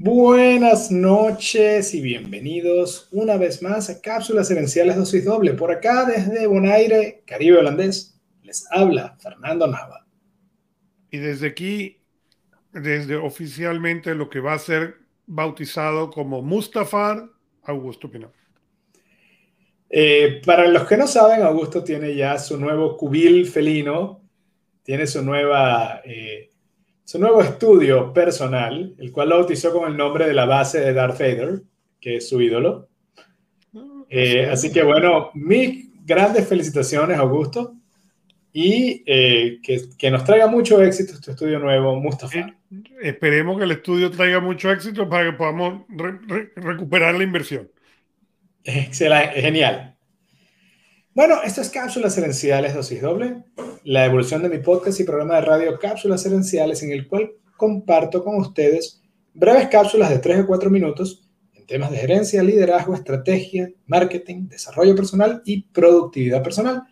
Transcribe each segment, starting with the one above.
Buenas noches y bienvenidos una vez más a Cápsulas Herenciales Dosis Doble. Por acá desde Bonaire, Caribe Holandés, les habla Fernando Nava. Y desde aquí, desde oficialmente lo que va a ser bautizado como Mustafar Augusto Pinot. Eh, para los que no saben, Augusto tiene ya su nuevo cubil felino, tiene su nueva... Eh, su nuevo estudio personal, el cual lo bautizó con el nombre de la base de Darth Vader, que es su ídolo. Eh, así que bueno, mis grandes felicitaciones, Augusto, y eh, que, nos traiga mucho éxito este estudio nuevo, Mustafa. Eh, esperemos que el estudio traiga mucho éxito para que podamos recuperar la inversión. Excelente, genial. Bueno, estas cápsulas herenciales dosis doble, la evolución de mi podcast y programa de radio Cápsulas Herenciales, en el cual comparto con ustedes breves cápsulas de 3 a 4 minutos en temas de gerencia, liderazgo, estrategia, marketing, desarrollo personal y productividad personal.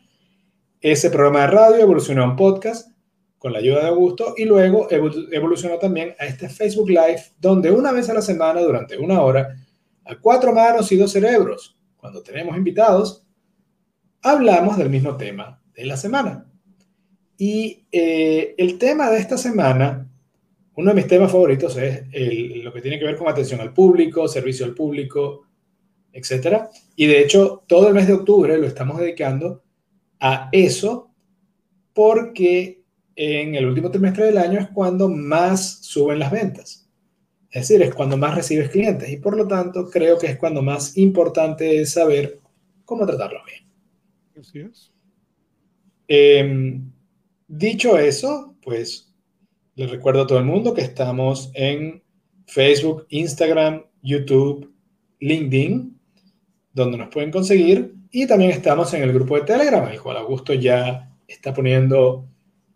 Ese programa de radio evolucionó a un podcast con la ayuda de Augusto y luego evolucionó también a este Facebook Live, donde una vez a la semana, durante una hora, a cuatro manos y dos cerebros, cuando tenemos invitados, hablamos del mismo tema de la semana. Y eh, el tema de esta semana, uno de mis temas favoritos es lo que tiene que ver con atención al público, servicio al público, etc. Y de hecho, todo el mes de octubre lo estamos dedicando a eso porque en el último trimestre del año es cuando más suben las ventas. Es decir, es cuando más recibes clientes y por lo tanto creo que es cuando más importante es saber cómo tratarlo bien. Em, dicho eso, pues les recuerdo a todo el mundo que estamos en Facebook, Instagram, YouTube, LinkedIn, donde nos pueden conseguir. Y también estamos en el grupo de Telegram, el cual Augusto ya está poniendo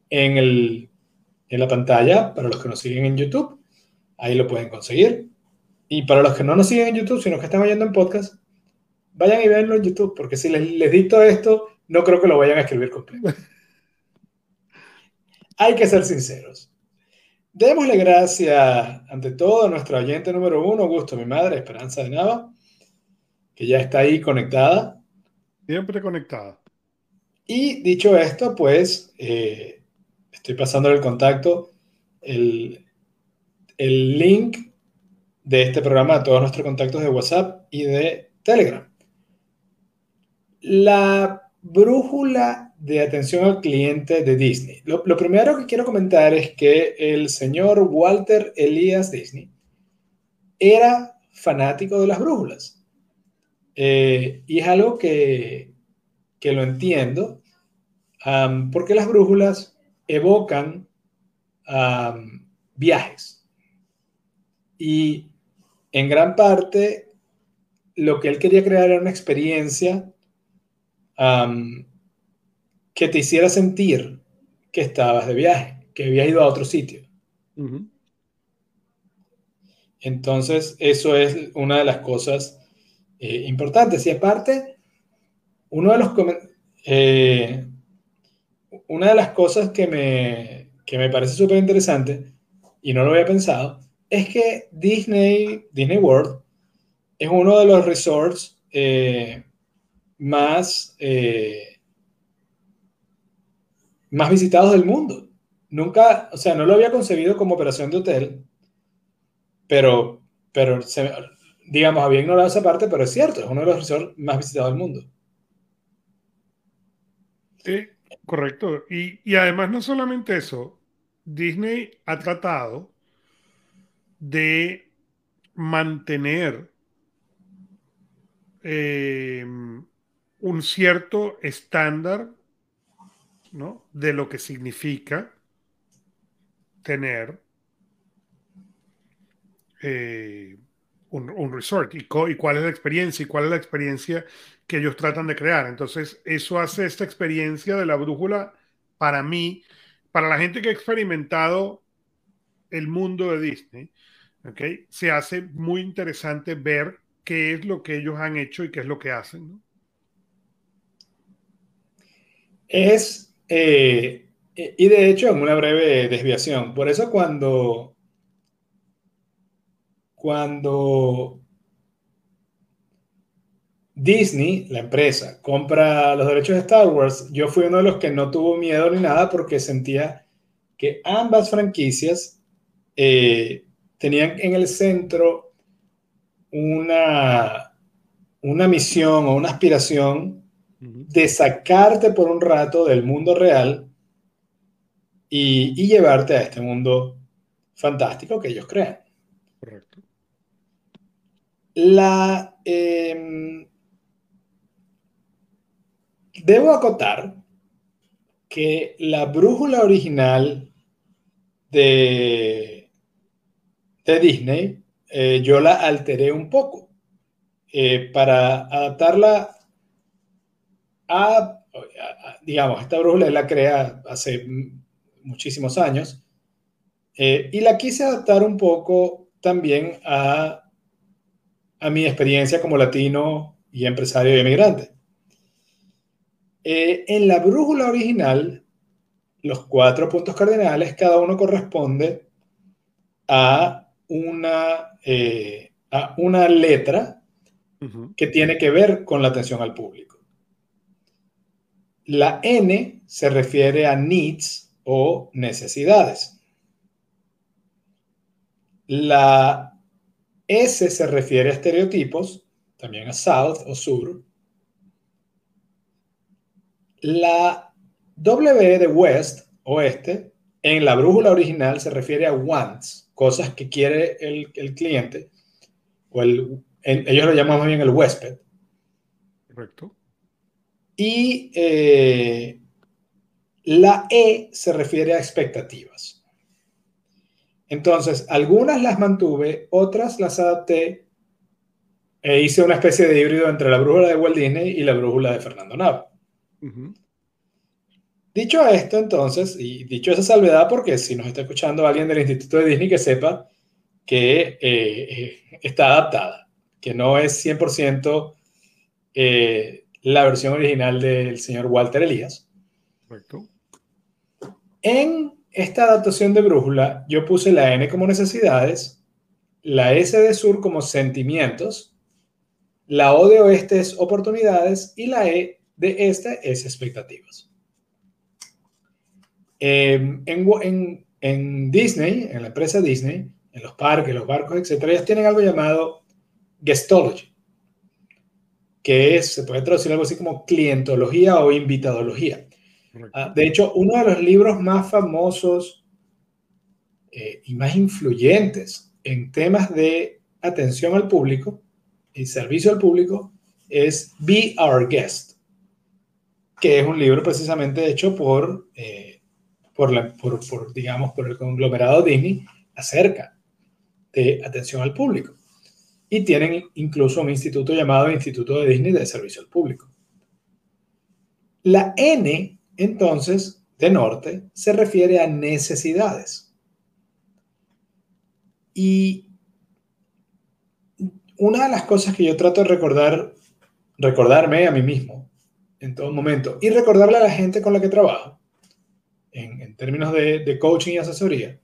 en, el, en la pantalla para los que nos siguen en YouTube. Ahí lo pueden conseguir. Y para los que no nos siguen en YouTube, sino que están oyendo en podcast, vayan y véanlo en YouTube, porque si les, les dicto esto, no creo que lo vayan a escribir completo. Hay que ser sinceros. Démosle gracias, ante todo, a nuestra oyente número uno, Augusto, mi madre, Esperanza de Nava, que ya está ahí conectada. Siempre conectada. Y dicho esto, pues, eh, estoy pasando el contacto, el, el link de este programa a todos nuestros contactos de WhatsApp y de Telegram. La brújula de atención al cliente de Disney. Lo, primero que quiero comentar es que el señor Walter Elias Disney era fanático de las brújulas. Eh, y es algo que, que lo entiendo, porque las brújulas evocan viajes. Y en gran parte lo que él quería crear era una experiencia que te hiciera sentir que estabas de viaje, que habías ido a otro sitio. Entonces, eso es una de las cosas eh, importantes. Y aparte, uno de los eh, una de las cosas que me, que me parece súper interesante, y no lo había pensado, es que Disney, Disney World es uno de los resorts eh, más, eh, más visitados del mundo. Nunca, o sea, no lo había concebido como operación de hotel, pero, pero digamos, había ignorado esa parte, pero es cierto, es uno de los resorts más visitados del mundo. Sí, correcto. Y, y además no solamente eso, Disney ha tratado de mantener eh, un cierto estándar ¿no? de lo que significa tener eh, un, resort y, cuál es la experiencia y cuál es la experiencia que ellos tratan de crear. Entonces, eso hace esta experiencia de la brújula para mí, para la gente que ha experimentado el mundo de Disney, se hace muy interesante ver qué es lo que ellos han hecho y qué es lo que hacen. ¿no? Es, eh, y de hecho, en una breve desviación, por eso cuando, cuando Disney, la empresa, compra los derechos de Star Wars, yo fui uno de los que no tuvo miedo ni nada porque sentía que ambas franquicias eh, tenían en el centro una, una misión o una aspiración de sacarte por un rato del mundo real y, llevarte a este mundo fantástico que ellos crean. Correcto. La, em, debo acotar que la brújula original de, de Disney eh, yo la alteré un poco eh, para adaptarla a, digamos, esta brújula la crea hace muchísimos años eh, y la quise adaptar un poco también a, a mi experiencia como latino y empresario y emigrante. Eh, en la brújula original, los cuatro puntos cardinales, cada uno corresponde a una, eh, a una letra que tiene que ver con la atención al público. La N se refiere a needs o necesidades. La S se refiere a estereotipos, también a South o Sur. La W de West, oeste, en la brújula original se refiere a wants, cosas que quiere el, cliente, o el, ellos lo llaman más bien el huésped. Correcto. Y eh, la E se refiere a expectativas. Entonces, algunas las mantuve, otras las adapté e hice una especie de híbrido entre la brújula de Walt Disney y la brújula de Fernando Nava. Dicho esto, entonces, y dicho esa salvedad, porque si nos está escuchando alguien del Instituto de Disney que sepa que eh, eh, está adaptada, que no es 100% eh, la versión original del señor Walter Elías. Correcto. En esta adaptación de brújula, yo puse la N como necesidades, la S de sur como sentimientos, la O de oeste es oportunidades y la E de esta es expectativas. Em, en, Disney, en la empresa Disney, en los parques, los barcos, etc., ellos tienen algo llamado guestology, que es, se puede traducir algo así como clientología o invitadología. Ah, de hecho, uno de los libros más famosos eh, y más influyentes en temas de atención al público y servicio al público es Be Our Guest que es un libro precisamente hecho por, eh, por, la, por, por, digamos, por el conglomerado Disney acerca de atención al público. Y tienen incluso un instituto llamado Instituto de Disney de Servicio al Público. La N, entonces, de norte, se refiere a necesidades. Y una de las cosas que yo trato de recordar, recordarme a mí mismo, en todo momento. Y recordarle a la gente con la que trabajo, en, términos de, de coaching y asesoría,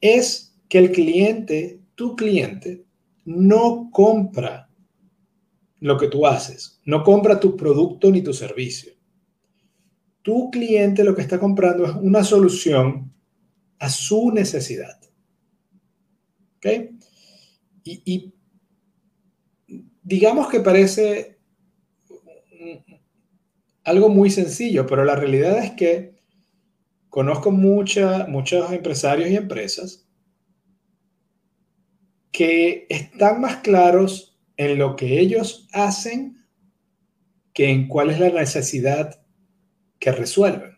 es que el cliente, tu cliente, no compra lo que tú haces, no compra tu producto ni tu servicio. Tu cliente lo que está comprando es una solución a su necesidad. ¿Ok? Y, digamos que parece algo muy sencillo, pero la realidad es que conozco mucha, muchos empresarios y empresas que están más claros en lo que ellos hacen que en cuál es la necesidad que resuelven.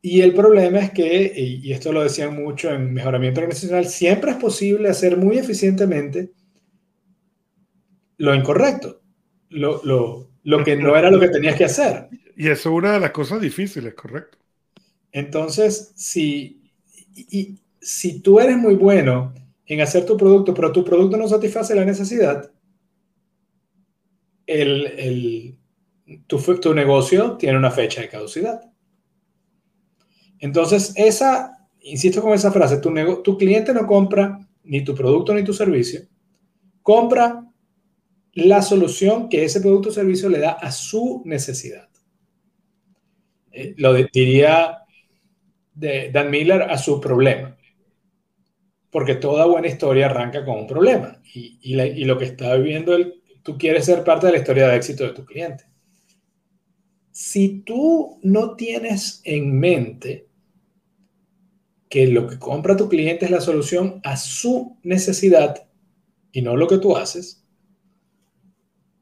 Y el problema es que, y esto lo decían mucho en mejoramiento organizacional, siempre es posible hacer muy eficientemente lo incorrecto lo, lo, lo que no era lo que tenías que hacer. Y eso es una de las cosas difíciles, correcto. Entonces, si, y, si tú eres muy bueno en hacer tu producto, pero tu producto no satisface la necesidad, tu, negocio tiene una fecha de caducidad. Entonces, esa, insisto con esa frase, tu, cliente no compra ni tu producto ni tu servicio, compra la solución que ese producto o servicio le da a su necesidad. Eh, lo diría Dan Miller a su problema. Porque toda buena historia arranca con un problema. Y, y lo que está viviendo él, tú quieres ser parte de la historia de éxito de tu cliente. Si tú no tienes en mente que lo que compra tu cliente es la solución a su necesidad y no lo que tú haces,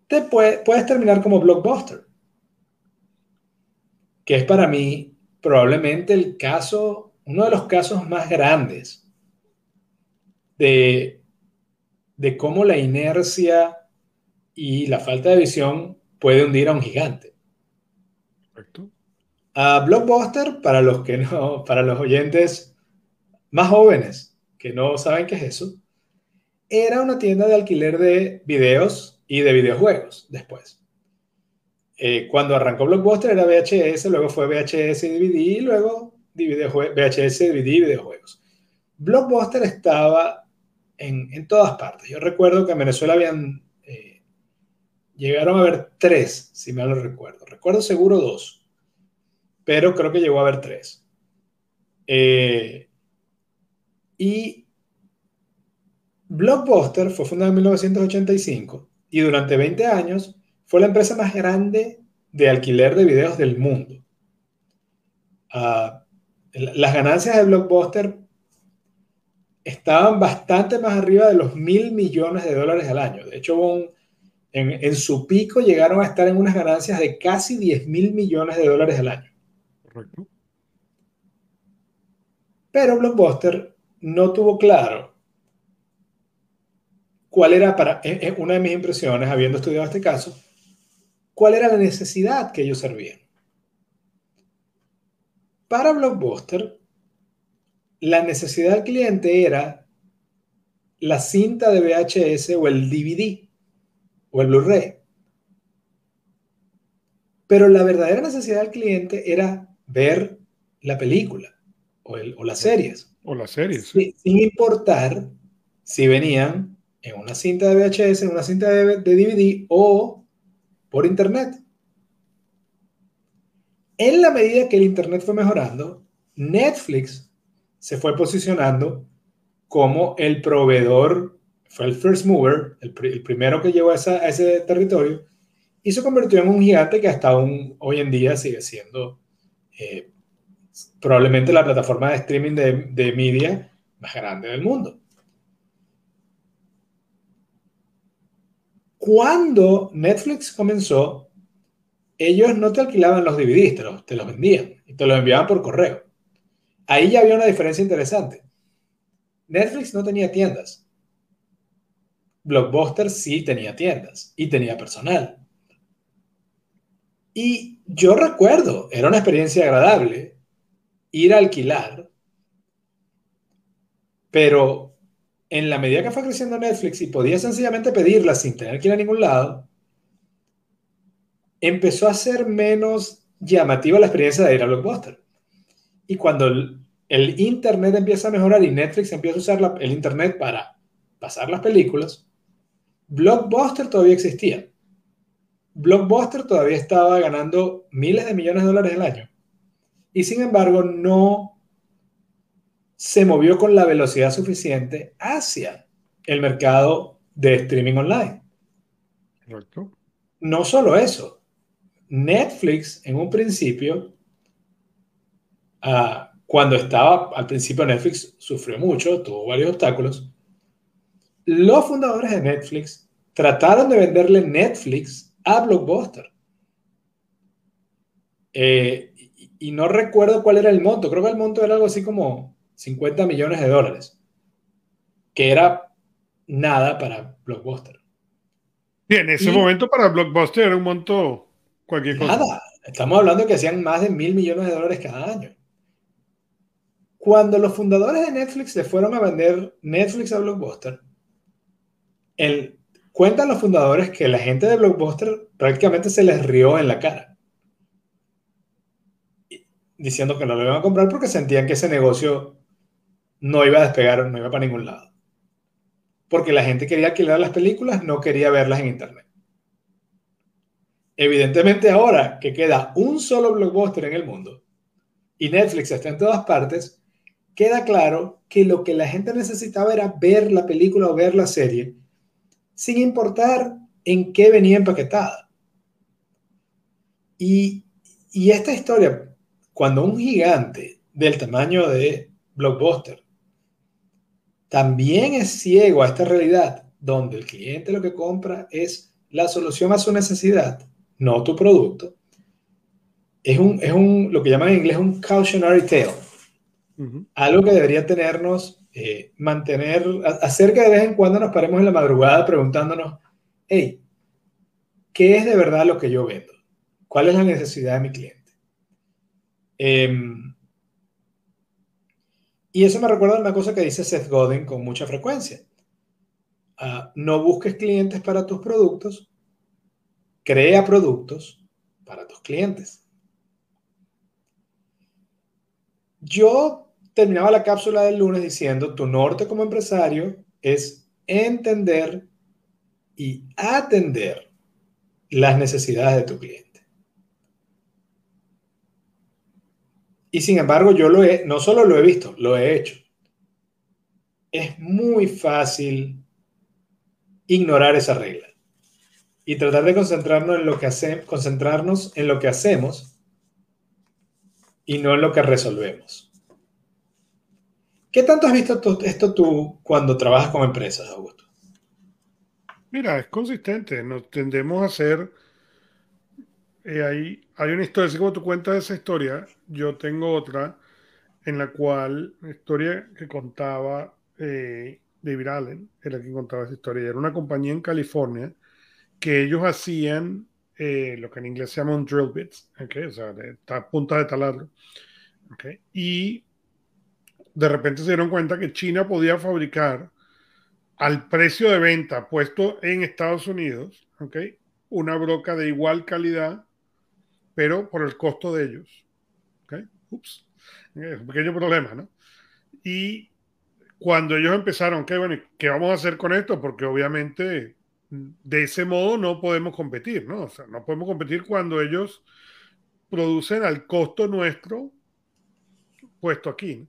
te puedes terminar como blockbuster, que es para mí probablemente el caso, uno de los casos más grandes de, de cómo la inercia y la falta de visión puede hundir a un gigante. A Blockbuster, para los que no, para los oyentes más jóvenes que no saben qué es eso, era una tienda de alquiler de videos y de videojuegos después. Eh, cuando arrancó Blockbuster era VHS, luego fue VHS y DVD, y luego VHS, DVD y videojuegos. Blockbuster estaba en, en, todas partes. Yo recuerdo que en Venezuela habían, eh, llegaron a haber tres, si mal no recuerdo. Recuerdo seguro dos, pero creo que llegó a haber tres. Eh, y Blockbuster fue fundado en 1985 y durante 20 años fue la empresa más grande de alquiler de videos del mundo. Ah, las ganancias de Blockbuster estaban bastante más arriba de los mil millones de dólares al año. De hecho, en, en, su pico llegaron a estar en unas ganancias de casi 10 mil millones de dólares al año. Correcto. Pero Blockbuster no tuvo claro cuál era para, una de mis impresiones, habiendo estudiado este caso, cuál era la necesidad que ellos servían. Para Blockbuster, la necesidad del cliente era la cinta de VHS o el DVD o el Blu-ray. Pero la verdadera necesidad del cliente era ver la película o, las series. O las series. sin importar si venían en una cinta de VHS, en una cinta de, DVD o por Internet. En la medida que el Internet fue mejorando, Netflix se fue posicionando como el proveedor, fue el first mover, el, primero que llegó a, ese territorio, y se convirtió en un gigante que hasta hoy en día sigue siendo eh, probablemente la plataforma de streaming de, de media más grande del mundo. Cuando Netflix comenzó, ellos no te alquilaban los DVDs, te los, vendían y te los enviaban por correo. Ahí ya había una diferencia interesante. Netflix no tenía tiendas. Blockbuster sí tenía tiendas y tenía personal. Y yo recuerdo, era una experiencia agradable ir a alquilar, pero en la medida que fue creciendo Netflix y podía sencillamente pedirla sin tener que ir a ningún lado, empezó a ser menos llamativa la experiencia de ir a Blockbuster. Y cuando el, Internet empieza a mejorar y Netflix empieza a usar el Internet para pasar las películas, Blockbuster todavía existía. Blockbuster todavía estaba ganando miles de millones de dólares al año. Y sin embargo, no se movió con la velocidad suficiente hacia el mercado de streaming online. Correcto. No solo eso, Netflix en un principio, ah, cuando estaba al principio Netflix sufrió mucho, tuvo varios obstáculos. Los fundadores de Netflix trataron de venderle Netflix a Blockbuster. Eh, y no recuerdo cuál era el monto, creo que el monto era algo así como 50 millones de dólares, que era nada para Blockbuster. Y en ese momento para Blockbuster era un monto cualquier cosa. Nada, estamos hablando que hacían más de mil millones de dólares cada año. Cuando los fundadores de Netflix le fueron a vender Netflix a Blockbuster, el, cuentan los fundadores que la gente de Blockbuster prácticamente se les rió en la cara, diciendo que no lo iban a comprar porque sentían que ese negocio no iba a despegar, no iba para ningún lado. Porque la gente quería alquilar las películas, no quería verlas en Internet. Evidentemente ahora que queda un solo blockbuster en el mundo y Netflix está en todas partes, queda claro que lo que la gente necesitaba era ver la película o ver la serie, sin importar en qué venía empaquetada. Y, y esta historia, cuando un gigante del tamaño de Blockbuster también es ciego a esta realidad, donde el cliente lo que compra es la solución a su necesidad, no tu producto, es un, es un lo que llaman en inglés un cautionary tale. Algo que debería tenernos, eh, mantener, hacer que de vez en cuando nos paremos en la madrugada preguntándonos, hey, ¿qué es de verdad lo que yo vendo? ¿Cuál es la necesidad de mi cliente? Em, y eso me recuerda a una cosa que dice Seth Godin con mucha frecuencia. Ah, no busques clientes para tus productos, crea productos para tus clientes. Yo terminaba la cápsula del lunes diciendo, tu norte como empresario es entender y atender las necesidades de tu cliente. Y sin embargo, yo lo he, no solo lo he visto, lo he hecho. Es muy fácil ignorar esa regla y tratar de concentrarnos en lo que hacemos, concentrarnos en lo que hacemos y no en lo que resolvemos. ¿Qué tanto has visto esto tú cuando trabajas con empresas, Augusto? Mira, es consistente. Nos tendemos a hacer. Eh, hay, hay una historia, así como tú cuentas esa historia, yo tengo otra en la cual, la historia que contaba eh, David Allen, era quien contaba esa historia. Era una compañía en California que ellos hacían eh, lo que en inglés se llama un drill bits, okay? o sea, de, puntas de taladro. Okay? Y de repente se dieron cuenta que China podía fabricar al precio de venta puesto en Estados Unidos, okay, una broca de igual calidad, pero por el costo de ellos. Okay? Ups, es un pequeño problema, ¿no? Y cuando ellos empezaron, ¿qué, bueno, ¿qué vamos a hacer con esto? Porque obviamente de ese modo no podemos competir, ¿no? O sea, no podemos competir cuando ellos producen al costo nuestro puesto aquí.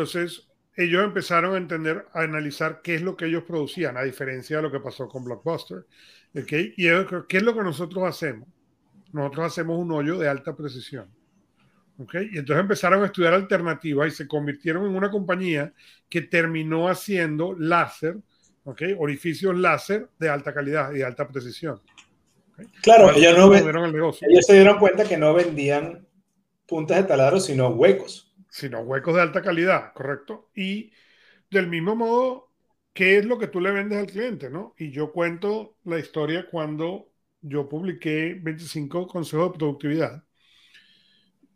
Entonces, ellos empezaron a entender, a analizar qué es lo que ellos producían, a diferencia de lo que pasó con Blockbuster. ¿okay? Y qué es lo que nosotros hacemos. Nosotros hacemos un hoyo de alta precisión. ¿okay? Y entonces empezaron a estudiar alternativas y se convirtieron en una compañía que terminó haciendo láser ¿okay? orificios láser de alta calidad y de alta precisión. Claro, ellos, no ellos se dieron cuenta que no vendían puntas de taladro, sino huecos. Sino huecos de alta calidad, correcto. Y del mismo modo, ¿qué es lo que tú le vendes al cliente? ¿no? Y yo cuento la historia cuando yo publiqué 25 consejos de productividad.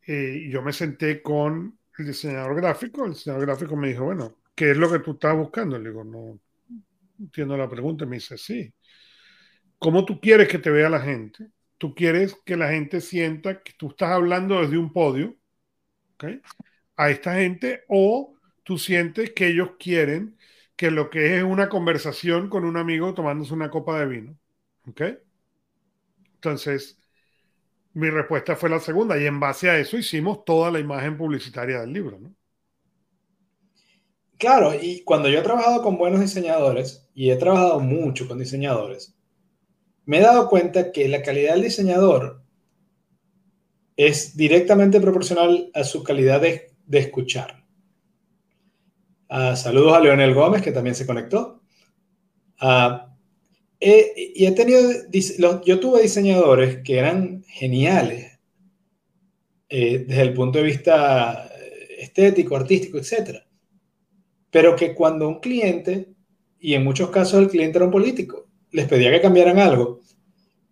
Eh, yo me senté con el diseñador gráfico. El diseñador gráfico me dijo, bueno, ¿qué es lo que tú estás buscando? Le digo, no, entiendo la pregunta, me dice, sí. ¿Cómo tú quieres que te vea la gente? Tú quieres que la gente sienta que tú estás hablando desde un podio a esta gente o tú sientes que ellos quieren que lo que es una conversación con un amigo tomándose una copa de vino. ¿Ok? Entonces, mi respuesta fue la segunda y en base a eso hicimos toda la imagen publicitaria del libro. ¿no? Claro, y cuando yo he trabajado con buenos diseñadores, y he trabajado mucho con diseñadores, me he dado cuenta que la calidad del diseñador es directamente proporcional a su calidad de, escuchar. Ah, saludos a Leonel Gómez, que también se conectó. Ah, y he tenido, yo tuve diseñadores que eran geniales eh, desde el punto de vista estético, artístico, etc pero que cuando un cliente, y en muchos casos el cliente era un político, les pedía que cambiaran algo,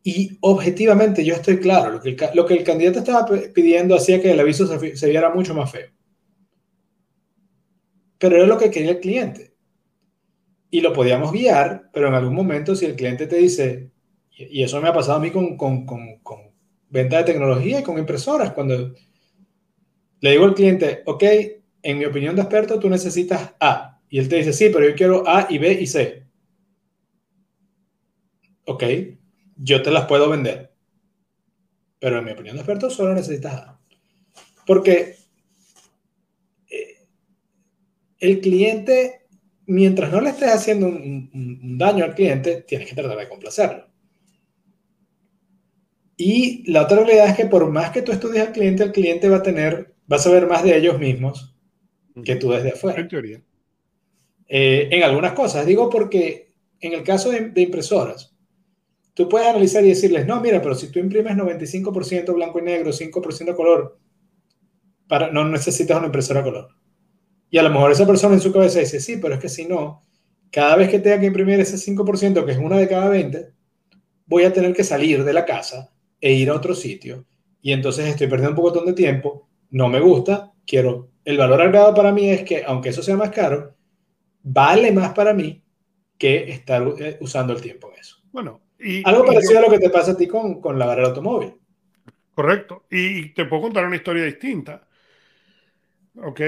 y objetivamente yo estoy claro, lo que el candidato estaba pidiendo hacía que el aviso se, viera mucho más feo. Pero era lo que quería el cliente. Y lo podíamos guiar, pero en algún momento si el cliente te dice, y eso me ha pasado a mí con, con, con, con venta de tecnología y con impresoras, cuando le digo al cliente, ok, en mi opinión de experto, tú necesitas A. Y él te dice, sí, pero yo quiero A y B y C. Ok, yo te las puedo vender. Pero en mi opinión de experto, solo necesitas A. Porque eh, el cliente, mientras no le estés haciendo un, daño al cliente, tienes que tratar de complacerlo. Y la otra realidad es que por más que tú estudies al cliente, el cliente va a tener, va a saber más de ellos mismos que tú desde afuera. En teoría. Eh, en algunas cosas, digo porque en el caso de, impresoras, tú puedes analizar y decirles, no, mira, pero si tú imprimes 95% blanco y negro, 5% color, para, no necesitas una impresora color. Y a lo mejor esa persona en su cabeza dice, sí, pero es que si no, cada vez que tenga que imprimir ese 5%, que es una de cada 20, voy a tener que salir de la casa e ir a otro sitio. Y entonces estoy perdiendo un poco de tiempo, no me gusta, quiero... El valor agregado para mí es que, aunque eso sea más caro, vale más para mí que estar eh, usando el tiempo en eso. Bueno, y, algo parecido a lo que te pasa a ti con, con la barrera automóvil. Correcto. Y te puedo contar una historia distinta. Ok,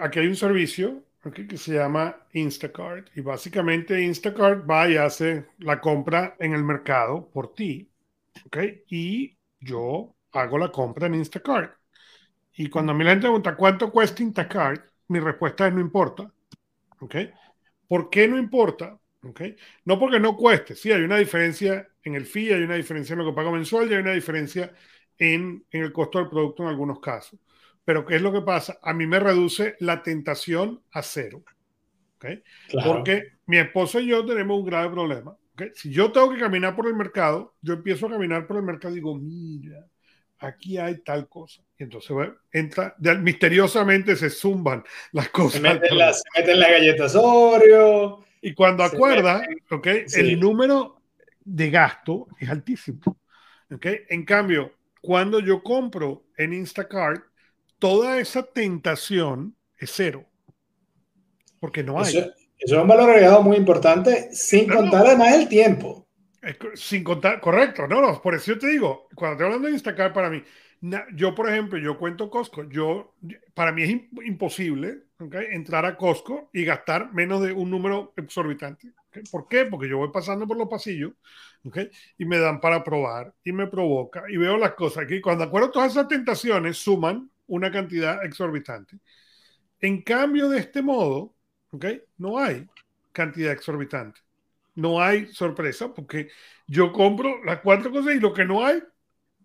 aquí hay un servicio que se llama Instacart y básicamente Instacart va y hace la compra en el mercado por ti. Ok, y yo hago la compra en Instacart. Y cuando a mí la gente pregunta cuánto cuesta Instacart, mi respuesta es no importa. ¿Ok? ¿Por qué no importa? ¿Ok? No porque no cueste. Sí, hay una diferencia en el fee, hay una diferencia en lo que pago mensual y hay una diferencia en, en el costo del producto en algunos casos. Pero ¿qué es lo que pasa? A mí me reduce la tentación a cero. ¿okay? Porque mi esposo y yo tenemos un grave problema. ¿okay? Si yo tengo que caminar por el mercado, yo empiezo a caminar por el mercado y digo, mira, aquí hay tal cosa. Y entonces entra, misteriosamente se zumban las cosas. Se meten, las, galletas Oreo. Y cuando acuerda, okay, el número de gasto es altísimo. Okay? En cambio, cuando yo compro en Instacart, toda esa tentación es cero. Porque no hay. Eso, es un valor agregado muy importante, sin contar además el tiempo. Sin contar, correcto, no, no, por eso yo te digo, cuando estoy hablando de Instacart, para mí, yo, por ejemplo, yo cuento Costco, yo, para mí es imposible entrar a Costco y gastar menos de un número exorbitante. ¿Por qué? Porque yo voy pasando por los pasillos y me dan para probar y me provoca y veo las cosas aquí. Cuando acuerdo todas esas tentaciones suman una cantidad exorbitante. En cambio, de este modo, ¿okay? no hay cantidad exorbitante. No hay sorpresa porque yo compro las cuatro cosas y lo que no hay,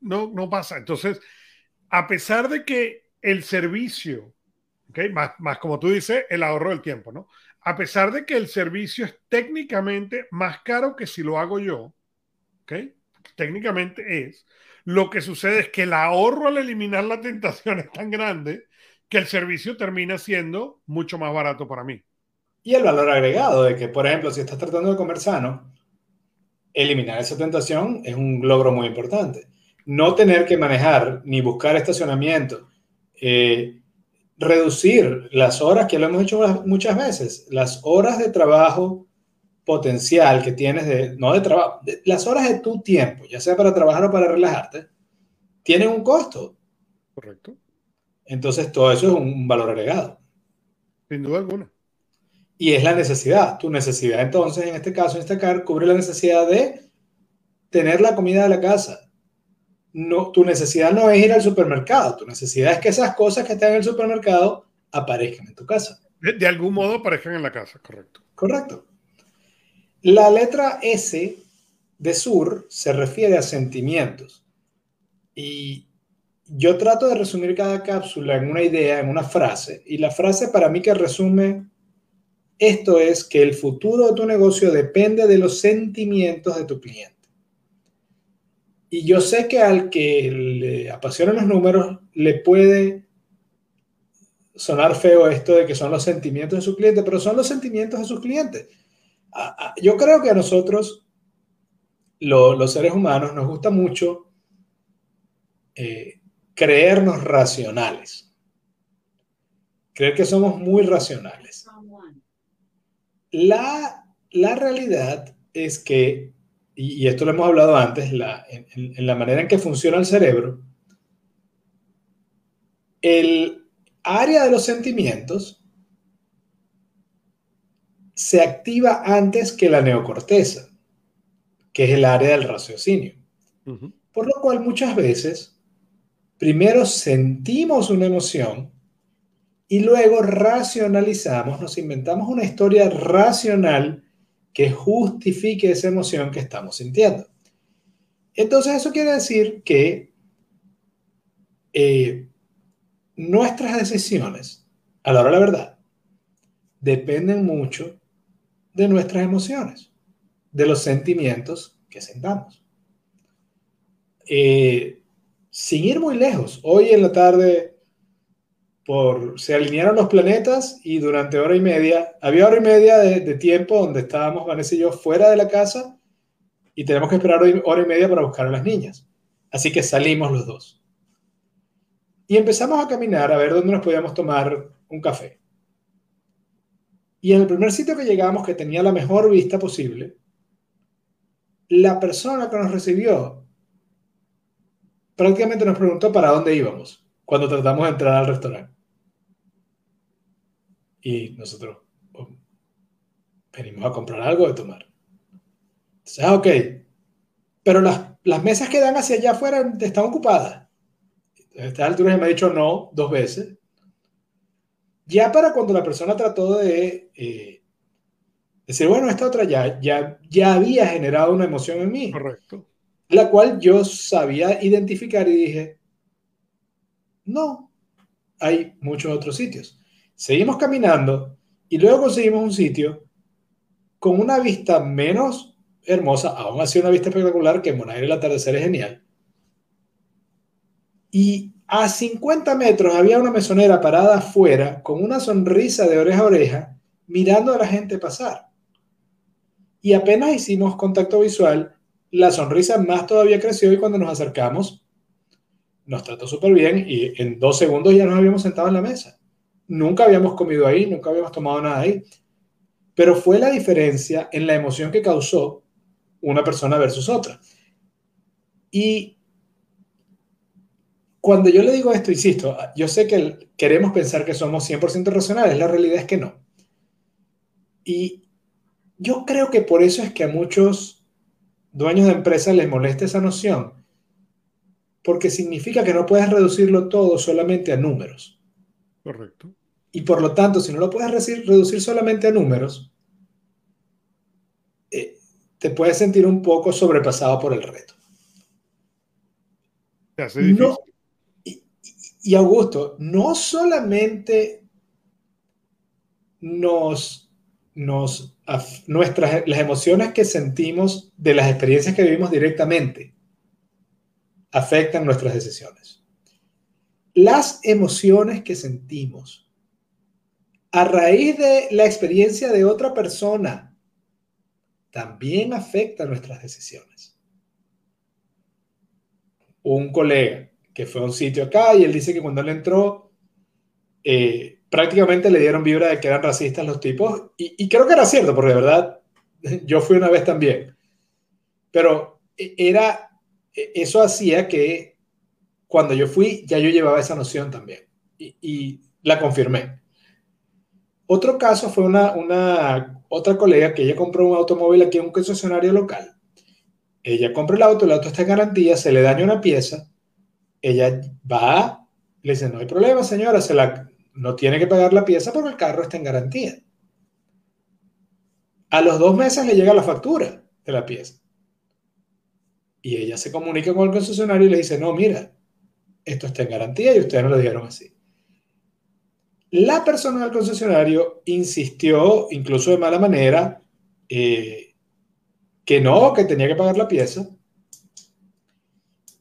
no, no pasa. Entonces, a pesar de que el servicio, ¿okay? más, más como tú dices, el ahorro del tiempo, ¿no? A pesar de que el servicio es técnicamente más caro que si lo hago yo, ¿okay? técnicamente es, lo que sucede es que el ahorro al eliminar la tentación es tan grande que el servicio termina siendo mucho más barato para mí. Y el valor agregado de que, por ejemplo, si estás tratando de comer sano, eliminar esa tentación es un logro muy importante. No tener que manejar ni buscar estacionamiento, eh, reducir las horas, que lo hemos hecho muchas veces, las horas de trabajo potencial que tienes de, no de trabajo, las horas de tu tiempo, ya sea para trabajar o para relajarte, tienen un costo. Correcto. Entonces todo eso es un valor agregado. Sin duda alguna. Y es la necesidad. Tu necesidad entonces, en este caso, en este car, cubre la necesidad de tener la comida de la casa. No, tu necesidad no es ir al supermercado, tu necesidad es que esas cosas que están en el supermercado aparezcan en tu casa. de algún modo aparezcan en la casa, correcto. Correcto. La letra S de sur se refiere a sentimientos. Y yo trato de resumir cada cápsula en una idea, en una frase. Y la frase para mí que resume esto es que el futuro de tu negocio depende de los sentimientos de tu cliente. Y yo sé que al que le apasionan los números le puede sonar feo esto de que son los sentimientos de su cliente, pero son los sentimientos de sus clientes yo creo que a nosotros, los seres humanos, nos gusta mucho eh, creernos racionales. Creer que somos muy racionales. La, realidad es que, y, esto lo hemos hablado antes, la, en, la manera en que funciona el cerebro, el, área de los sentimientos se activa antes que la neocorteza, que es el área del raciocinio. Por lo cual muchas veces, primero sentimos una emoción y luego racionalizamos, nos inventamos una historia racional que justifique esa emoción que estamos sintiendo. Entonces eso quiere decir que eh, nuestras decisiones, a la hora de la verdad, dependen mucho de nuestras emociones, de los sentimientos que sentamos. Eh, sin ir muy lejos, hoy en la tarde por, se alinearon los planetas y durante hora y media, había hora y media de, tiempo donde estábamos Vanessa y yo fuera de la casa y tenemos que esperar hora y media para buscar a las niñas. Así que salimos los dos. Y empezamos a caminar a ver dónde nos podíamos tomar un café. Y en el primer sitio que llegamos, que tenía la mejor vista posible, la persona que nos recibió prácticamente nos preguntó para dónde íbamos cuando tratamos de entrar al restaurante. Y nosotros oh, venimos a comprar algo de tomar. Entonces, ah, ok. Pero las, las mesas que dan hacia allá afuera están ocupadas. A esta altura me ha dicho no dos veces. Ya para cuando la persona trató de eh, decir, bueno, esta otra ya, ya, ya había generado una emoción en mí. Correcto. La cual yo sabía identificar y dije, no, hay muchos otros sitios. Seguimos caminando y luego conseguimos un sitio con una vista menos hermosa, aún así una vista espectacular, que en Bonaire el atardecer es genial. Y a 50 metros había una mesonera parada afuera con una sonrisa de oreja a oreja mirando a la gente pasar. Y apenas hicimos contacto visual, la sonrisa más todavía creció y cuando nos acercamos nos trató súper bien y en dos segundos ya nos habíamos sentado en la mesa. Nunca habíamos comido ahí, nunca habíamos tomado nada ahí. Pero fue la diferencia en la emoción que causó una persona versus otra. Y cuando yo le digo esto, insisto, yo sé que queremos pensar que somos 100% racionales, la realidad es que no. Y yo creo que por eso es que a muchos dueños de empresas les molesta esa noción, porque significa que no puedes reducirlo todo solamente a números. Correcto. Y por lo tanto, si no lo puedes reducir solamente a números, eh, te puedes sentir un poco sobrepasado por el reto. No, y, Augusto, no solamente nos, nuestras, las emociones que sentimos de las experiencias que vivimos directamente afectan nuestras decisiones. Las emociones que sentimos a raíz de la experiencia de otra persona también afectan nuestras decisiones. Un colega que fue un sitio acá y él dice que cuando él entró, eh, prácticamente le dieron vibra de que eran racistas los tipos, y, y, creo que era cierto, porque de verdad yo fui una vez también, pero e, era e, eso hacía que cuando yo fui, ya yo llevaba esa noción también y, la confirmé. Otro caso fue una, una, otra colega que ella compró un automóvil aquí en un concesionario local. Ella compra el auto, el auto está en garantía, se le daña una pieza, ella va, le dice, no hay problema señora, se la, no tiene que pagar la pieza porque el carro está en garantía. A los dos meses le llega la factura de la pieza. Y ella se comunica con el concesionario y le dice, no, mira, esto está en garantía y ustedes no lo dijeron así. La persona del concesionario insistió, incluso de mala manera, eh, que no, que tenía que pagar la pieza.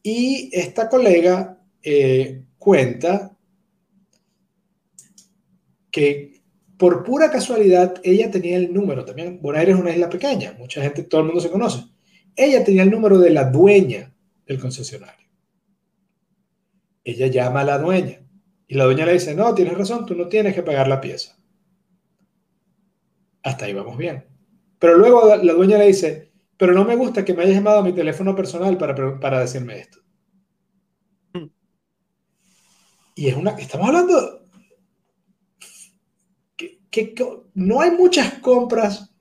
Y esta colega eh, cuenta que por pura casualidad ella tenía el número. También Bonaire es una isla pequeña, mucha gente, todo el mundo se conoce. Ella tenía el número de la dueña del concesionario. Ella llama a la dueña y la dueña le dice, no, tienes razón, tú no tienes que pagar la pieza. Hasta ahí vamos bien. Pero luego la dueña le dice, pero no me gusta que me hayas llamado a mi teléfono personal para, para decirme esto. Y es una, estamos hablando que no hay muchas compras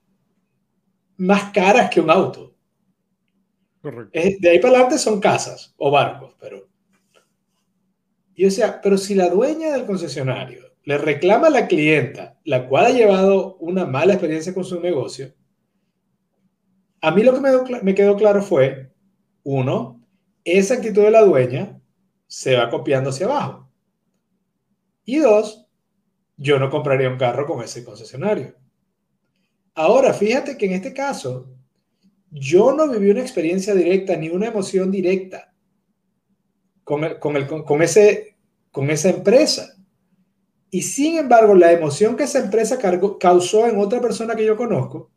más caras que un auto. Correcto. De ahí para adelante son casas o barcos, pero... Y o sea, pero si la dueña del concesionario le reclama a la clienta, la cual ha llevado una mala experiencia con su negocio, a mí lo que me, quedó claro fue, uno, esa actitud de la dueña se va copiando hacia abajo. Y dos, yo no compraría un carro con ese concesionario. Ahora, fíjate que en este caso, yo no viví una experiencia directa ni una emoción directa con, con, ese, con esa empresa. Y sin embargo, la emoción que esa empresa causó en otra persona que yo conozco,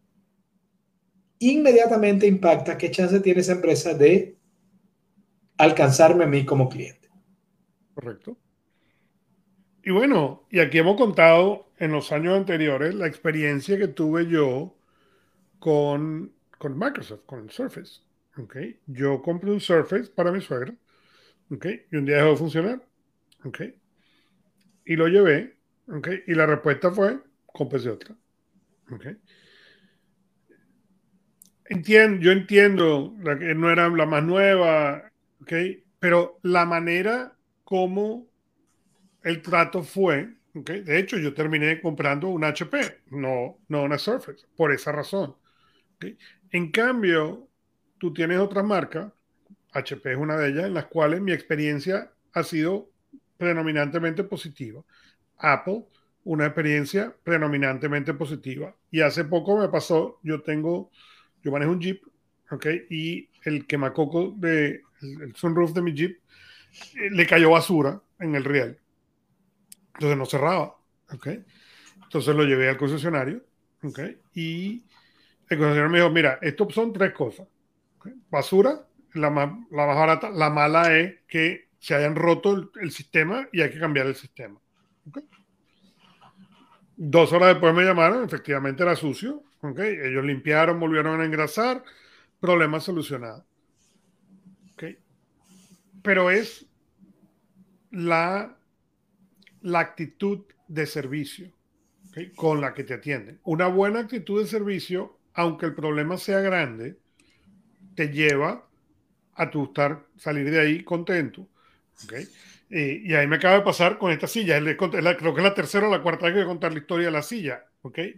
inmediatamente impacta qué chance tiene esa empresa de alcanzarme a mí como cliente. Correcto. Y bueno, y aquí hemos contado en los años anteriores la experiencia que tuve yo con, con Microsoft, con Surface. ¿okay? Yo compré un Surface para mi suegra ¿okay? y un día dejó de funcionar. ¿okay? Y lo llevé ¿okay? y la respuesta fue, cómprese otra. ¿okay? Entiendo, yo entiendo la que no era la más nueva, ¿okay? pero la manera como el trato fue, ¿okay? de hecho yo terminé comprando un HP, no, no una Surface, por esa razón. ¿okay? En cambio, tú tienes otra marca, HP es una de ellas, en las cuales mi experiencia ha sido predominantemente positiva. Apple, una experiencia predominantemente positiva. Y hace poco me pasó, yo tengo, yo manejo un Jeep, ¿ok? Y el quemacoco de, el sunroof de mi Jeep, eh, le cayó basura en el riel. Entonces no cerraba. ¿ok? Entonces lo llevé al concesionario. ¿ok? Y el concesionario me dijo, mira, esto son tres cosas. Basura, la la más barata. La mala es que se hayan roto el, sistema y hay que cambiar el sistema. Dos horas después me llamaron, efectivamente era sucio. ¿Okay? Ellos limpiaron, volvieron a engrasar, problema solucionado. ¿okay? Pero es la la actitud de servicio con la que te atienden. Una buena actitud de servicio, aunque el problema sea grande, te lleva a tu estar, salir de ahí contento. Eh, y ahí me acaba de pasar con esta silla. creo que es la tercera o la cuarta vez que voy a contar la historia de la silla.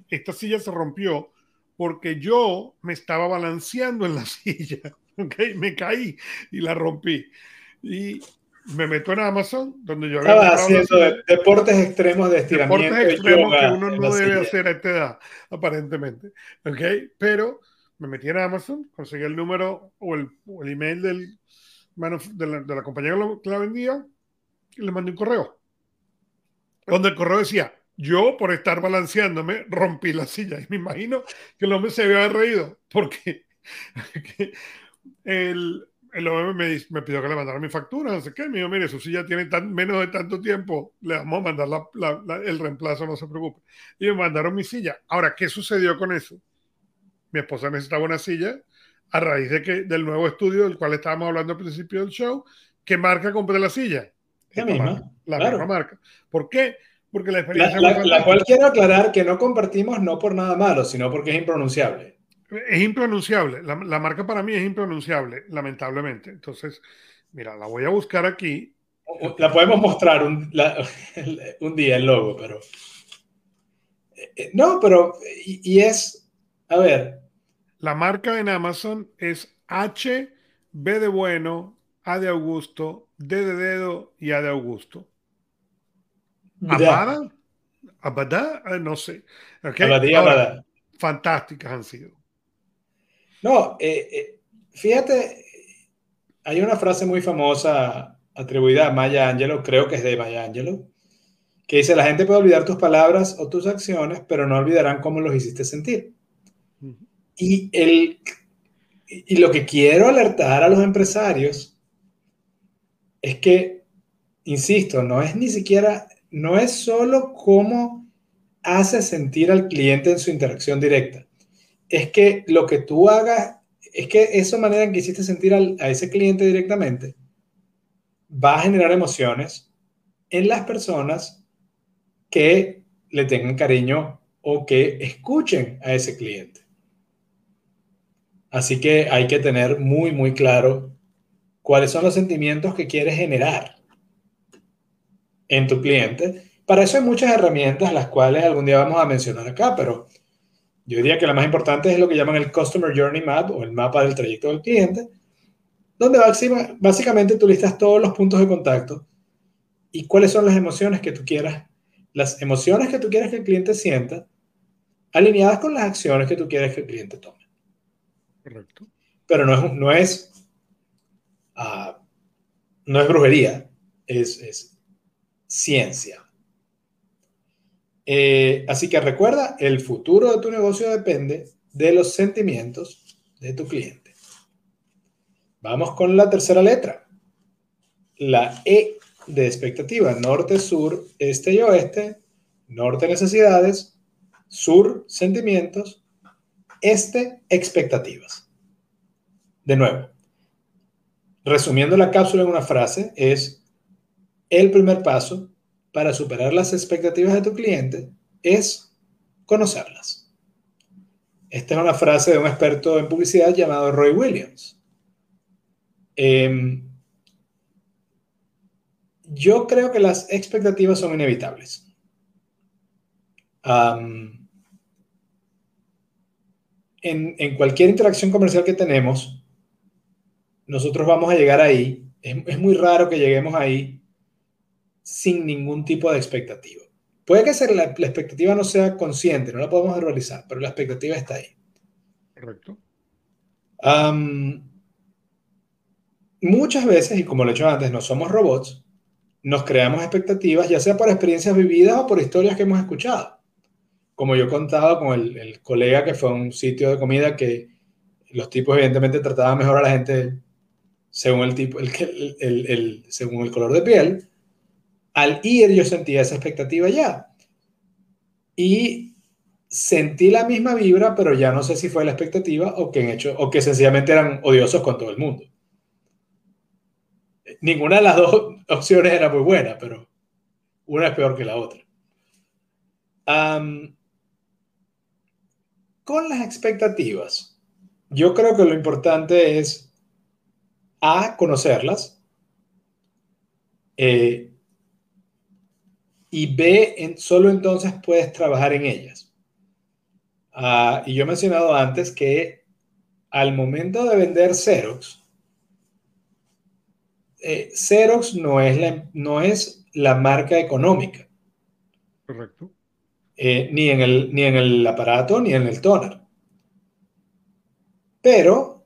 Esta silla se rompió porque yo me estaba balanceando en la silla. Me caí y la rompí. Y me meto en Amazon, donde yo estaba haciendo deportes extremos de estiramiento. Deportes extremos que uno no debe hacer a esta edad, aparentemente. ¿Ok? Pero me metí en Amazon, conseguí el número o el, el email del, de, la, de la compañía que la vendía y le mandé un correo. Donde el correo decía: Yo, por estar balanceándome, rompí la silla. Y me imagino que el hombre se había reído porque el el OM me, me, pidió que le mandara mi factura, no sé qué. Me dijo, mire, su silla tiene tan, menos de tanto tiempo, le vamos a mandar la, el reemplazo, no se preocupe. Y me mandaron mi silla. Ahora, ¿qué sucedió con eso? Mi esposa necesitaba una silla a raíz de que, del nuevo estudio del cual estábamos hablando al principio del show. ¿Qué marca compré la silla? La misma. la misma marca. ¿Por qué? Porque la experiencia... La, la cual quiero aclarar que no compartimos no por nada malo, sino porque es impronunciable. Es impronunciable. La, marca para mí es impronunciable, lamentablemente. Entonces, mira, la voy a buscar aquí. La podemos mostrar un, día el logo, pero. Eh, eh, no, pero. Y, es. A ver. La marca en Amazon es H, B de bueno, A de Augusto, D de dedo y A de Augusto. ¿Abada? ¿Abada? Ah, no sé. Fantásticas han sido. No, eh, eh, fíjate, hay una frase muy famosa atribuida a Maya Angelou, creo que es de Maya Angelou, que dice, la gente puede olvidar tus palabras o tus acciones, pero no olvidarán cómo los hiciste sentir. Y, el, y lo que quiero alertar a los empresarios es que, insisto, no es ni siquiera, no es solo cómo hace sentir al cliente en su interacción directa es que lo que tú hagas, es que esa manera en que hiciste sentir a ese cliente directamente va a generar emociones en las personas que le tengan cariño o que escuchen a ese cliente. Así que hay que tener muy, muy claro cuáles son los sentimientos que quieres generar en tu cliente. Para eso hay muchas herramientas, las cuales algún día vamos a mencionar acá, pero yo diría que la más importante es lo que llaman el Customer Journey Map o el mapa del trayecto del cliente, donde básicamente tú listas todos los puntos de contacto y cuáles son las emociones que tú quieras, las emociones que tú quieres que el cliente sienta, alineadas con las acciones que tú quieres que el cliente tome. Correcto. Pero no es, no es, ah, no es brujería, es, es ciencia. Eh, así que recuerda, el futuro de tu negocio depende de los sentimientos de tu cliente. Vamos con la tercera letra. La E de expectativa. Norte, sur, este y oeste. Norte, necesidades. Sur, sentimientos. Este, expectativas. De nuevo, resumiendo la cápsula en una frase, es el primer paso para superar las expectativas de tu cliente es conocerlas. Esta es una frase de un experto en publicidad llamado Roy Williams. Em, yo creo que las expectativas son inevitables. en, cualquier interacción comercial que tenemos, nosotros vamos a llegar ahí. Es, muy raro que lleguemos ahí sin ningún tipo de expectativa. Puede que la, la, expectativa no sea consciente, no la podemos realizar, pero la expectativa está ahí. Correcto muchas veces, y como lo he hecho antes, no somos robots, nos creamos expectativas, ya sea por experiencias vividas o por historias que hemos escuchado. Como yo contaba con el, colega que fue a un sitio de comida que los tipos evidentemente trataban mejor a la gente según el tipo, el, según el color de piel. Al ir yo sentía esa expectativa ya. Y sentí la misma vibra, pero ya no sé si fue la expectativa o que, en hecho, o que sencillamente eran odiosos con todo el mundo ninguna de las dos opciones era muy buena, pero una es peor que la otra. con las expectativas, yo creo que lo importante es A, conocerlas, eh, y B, en, solo entonces puedes trabajar en ellas. Ah, y yo he mencionado antes que al momento de vender Xerox, eh, Xerox no es, la, no es la marca económica. Correcto. Eh, ni, en el, ni en el aparato ni en el toner. Pero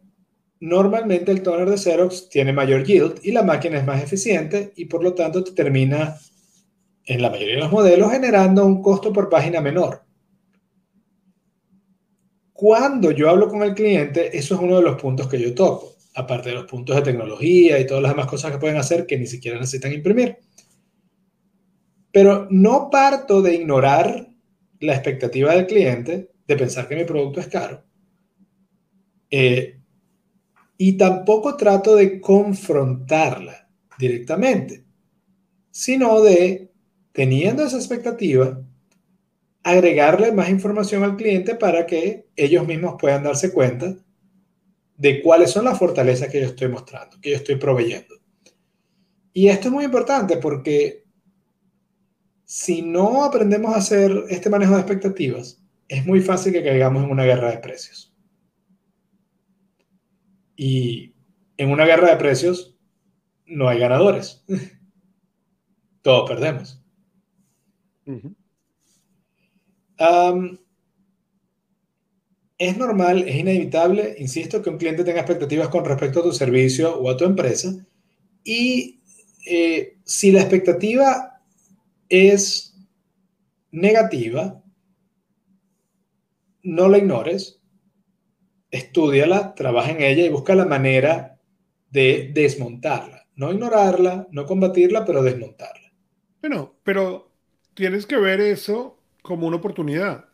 normalmente el toner de Xerox tiene mayor yield y la máquina es más eficiente y por lo tanto te termina en la mayoría de los modelos generando un costo por página menor. Cuando yo hablo con el cliente, eso es uno de los puntos que yo toco aparte de los puntos de tecnología y todas las demás cosas que pueden hacer que ni siquiera necesitan imprimir. Pero no parto de ignorar la expectativa del cliente, de pensar que mi producto es caro. Eh, y tampoco trato de confrontarla directamente, sino de, teniendo esa expectativa, agregarle más información al cliente para que ellos mismos puedan darse cuenta de cuáles son las fortalezas que yo estoy mostrando, que yo estoy proveyendo. Y esto es muy importante porque si no aprendemos a hacer este manejo de expectativas, es muy fácil que caigamos en una guerra de precios. Y en una guerra de precios no hay ganadores. Todos perdemos es normal, es inevitable, insisto, que un cliente tenga expectativas con respecto a tu servicio o a tu empresa. Y eh, si la expectativa es negativa, no la ignores, estudiala, trabaja en ella y busca la manera de desmontarla. No ignorarla, no combatirla, pero desmontarla. Bueno, pero tienes que ver eso como una oportunidad.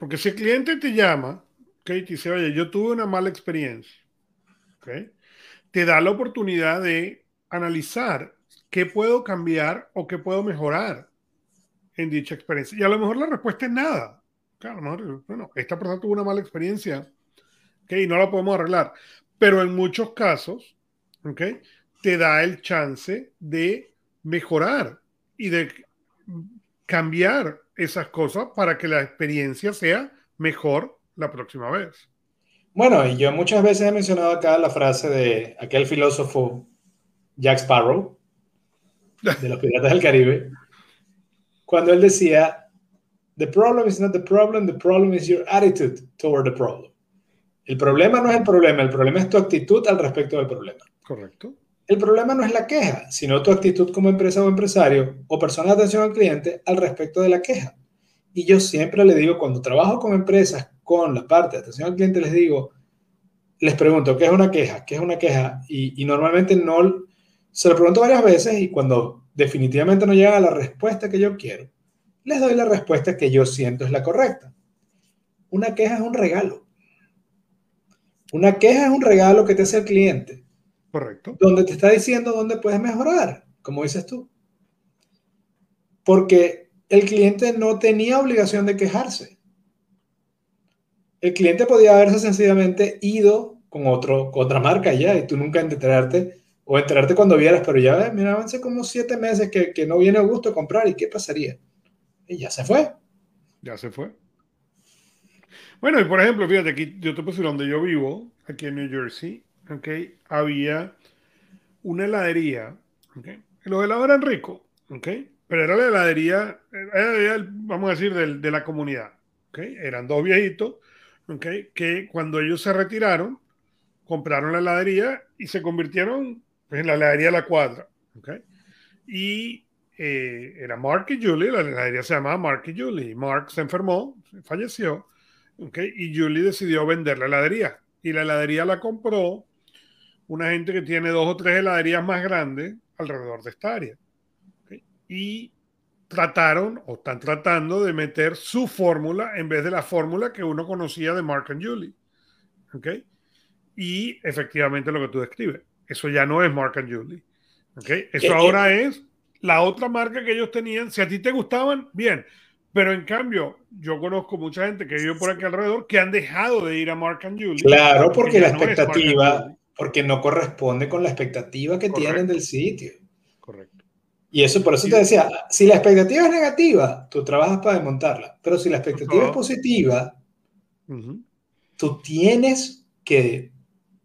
Porque si el cliente te llama ¿okay? y te dice, oye, yo tuve una mala experiencia, te da la oportunidad de analizar qué puedo cambiar o qué puedo mejorar en dicha experiencia. Y a lo mejor la respuesta es nada. a lo mejor, bueno, esta persona tuvo una mala experiencia. Y no la podemos arreglar. Pero en muchos casos. Te da el chance de mejorar y de cambiar esas cosas para que la experiencia sea mejor la próxima vez. Bueno, y yo muchas veces he mencionado acá la frase de aquel filósofo Jack Sparrow, de los Piratas del Caribe, cuando él decía, The problem is not the problem, the problem is your attitude toward the problem. El problema no es el problema, el problema es tu actitud al respecto del problema. Correcto. El problema no es la queja, sino tu actitud como empresa o empresario o persona de atención al cliente al respecto de la queja. Y yo siempre le digo, cuando trabajo con empresas con la parte de atención al cliente, les digo, les pregunto, ¿qué es una queja? ¿Qué es una queja? Y, y normalmente no, se lo pregunto varias veces y cuando definitivamente no llega a la respuesta que yo quiero, les doy la respuesta que yo siento es la correcta. Una queja es un regalo. Una queja es un regalo que te hace el cliente. Correcto. Donde te está diciendo dónde puedes mejorar, como dices tú. Porque el cliente no tenía obligación de quejarse. El cliente podía haberse sencillamente ido con, otro, con otra marca ya y tú nunca enterarte o enterarte cuando vieras, pero ya ves, mira, avance como siete meses que, que no viene a gusto comprar y qué pasaría. Y ya se fue. Ya se fue. Bueno, y por ejemplo, fíjate, aquí yo te puse donde yo vivo, aquí en New Jersey, ¿ok? Había una heladería. Los helados eran ricos, ¿ok? Pero era la heladería, era, vamos a decir, de, de la comunidad, ¿ok? Eran dos viejitos, ¿ok? Que cuando ellos se retiraron, compraron la heladería y se convirtieron pues, en la heladería La Cuadra, ¿ok? Y eh, era Mark y Julie, la heladería se llamaba Mark y Julie. Mark se enfermó, falleció, ¿ok? Y Julie decidió vender la heladería. Y la heladería la compró una gente que tiene dos o tres heladerías más grandes alrededor de esta área. Y trataron o están tratando de meter su fórmula en vez de la fórmula que uno conocía de Mark and Julie. ¿Ok? Y efectivamente lo que tú describes, eso ya no es Mark and Julie. ¿Ok? Eso ahora es la otra marca que ellos tenían. Si a ti te gustaban, bien. Pero en cambio, yo conozco mucha gente que vive por aquí alrededor que han dejado de ir a Mark and Julie. Claro, porque la expectativa, porque no corresponde con la expectativa que tienen del sitio. Correcto. Y eso, por eso te decía, si la expectativa es negativa, tú trabajas para desmontarla. Pero si la expectativa es positiva, tú tienes que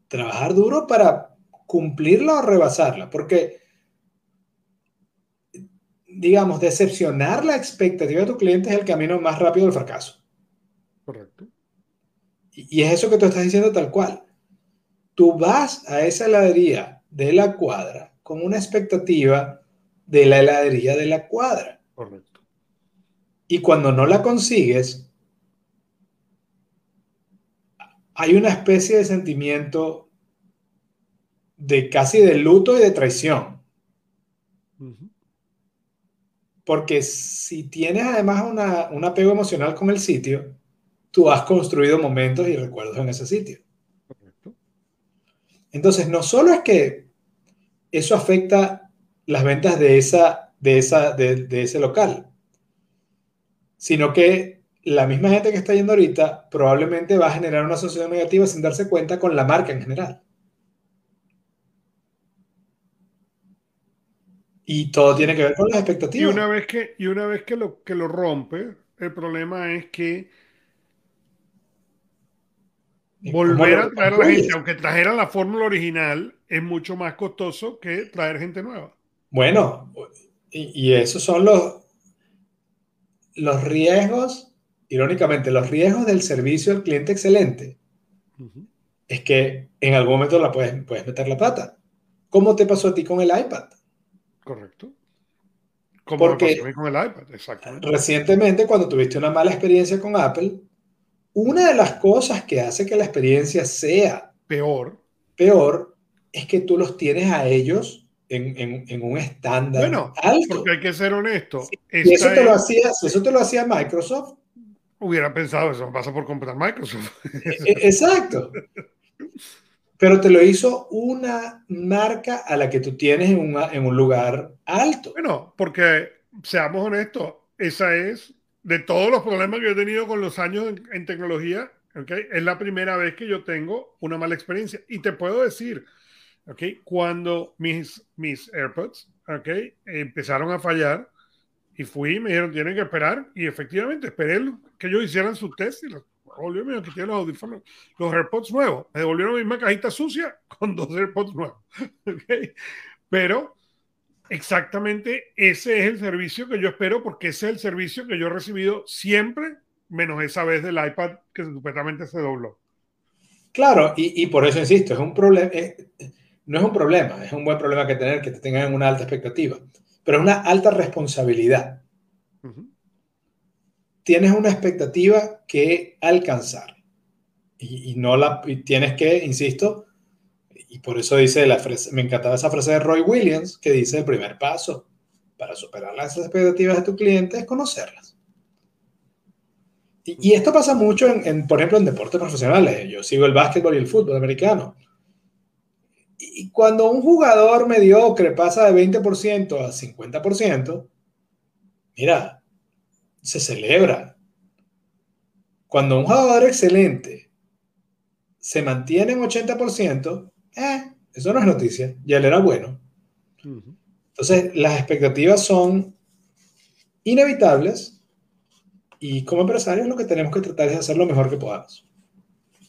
trabajar duro para cumplirla o rebasarla. Porque, digamos, decepcionar la expectativa de tu cliente es el camino más rápido del fracaso. Correcto. Y, y es eso que tú estás diciendo tal cual tú vas a esa heladería de la cuadra con una expectativa de la heladería de la cuadra. Correcto. Y cuando no la consigues, hay una especie de sentimiento de casi de luto y de traición. Porque si tienes además una, un apego emocional con el sitio, tú has construido momentos y recuerdos en ese sitio. Entonces, no solo es que eso afecta las ventas de, esa, de, esa, de, ese local, sino que la misma gente que está yendo ahorita probablemente va a generar una asociación negativa sin darse cuenta con la marca en general. Y todo tiene que ver con las expectativas. Y una vez que, y una vez que, lo, que lo rompe, el problema es que Volver a traer a la gente, aunque trajeran la fórmula original, es mucho más costoso que traer gente nueva. Bueno, y, esos son los, los riesgos, irónicamente, los riesgos del servicio al cliente excelente. Es que en algún momento la puedes, puedes meter la pata. ¿Cómo te pasó a ti con el iPad? Correcto. ¿Cómo Porque con el iPad? Exactamente. Recientemente, cuando tuviste una mala experiencia con Apple, una de las cosas que hace que la experiencia sea peor, peor es que tú los tienes a ellos en, un estándar bueno, alto. Porque hay que ser honesto. Si, eso te lo hacía, eso te lo hacía Microsoft. Hubiera pensado eso, pasa por comprar Microsoft. E, e, exacto. Pero te lo hizo una marca a la que tú tienes en, en un lugar alto. Bueno, porque seamos honestos, esa es de todos los problemas que he tenido con los años en, tecnología, ¿okay? es la primera vez que yo tengo una mala experiencia. Y te puedo decir, ¿okay? cuando mis, mis AirPods ¿okay? empezaron a fallar y fui me dijeron, tienen que esperar. Y efectivamente, esperé que ellos hicieran su test y los, oh, Dios mío, que los audífonos, los AirPods nuevos. Me devolvieron la misma cajita sucia con dos AirPods nuevos. ¿okay? Pero exactamente ese es el servicio que yo espero porque ese es el servicio que yo he recibido siempre, menos esa vez del iPad que supuestamente se dobló. Claro, y, y por eso insisto, es un problema, eh, no es un problema, es un buen problema que tener que te tengan una alta expectativa, pero es una alta responsabilidad. Tienes una expectativa que alcanzar y, y no la y tienes que, insisto, y por eso dice, la me encantaba esa frase de Roy Williams, que dice, el primer paso para superar las expectativas de tu cliente es conocerlas. Y, esto pasa mucho, en, por ejemplo, en deportes profesionales. Yo sigo el básquetbol y el fútbol americano. Y cuando un jugador mediocre pasa de 20% a 50%, mira, se celebra. Cuando un jugador excelente se mantiene en 80%, eh, eso no es noticia, ya él era bueno. Entonces, las expectativas son inevitables y como empresarios lo que tenemos que tratar es hacer lo mejor que podamos.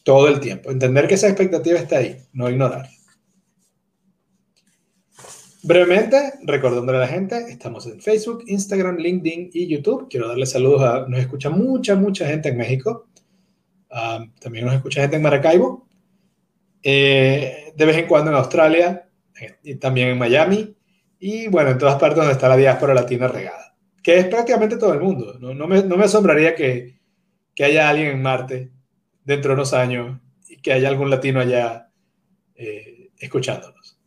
Todo el tiempo. Entender que esa expectativa está ahí, no ignorarla. Brevemente, recordándole a la gente, estamos en Facebook, Instagram, LinkedIn y YouTube. Quiero darle saludos a, nos escucha mucha, mucha gente en México. Ah, también nos escucha gente en Maracaibo. Eh, de vez en cuando en Australia eh, y también en Miami y bueno, en todas partes donde está la diáspora latina regada, que es prácticamente todo el mundo. No, no, me, no me, asombraría que, que, haya alguien en Marte dentro de unos años y que haya algún latino allá eh, escuchándonos.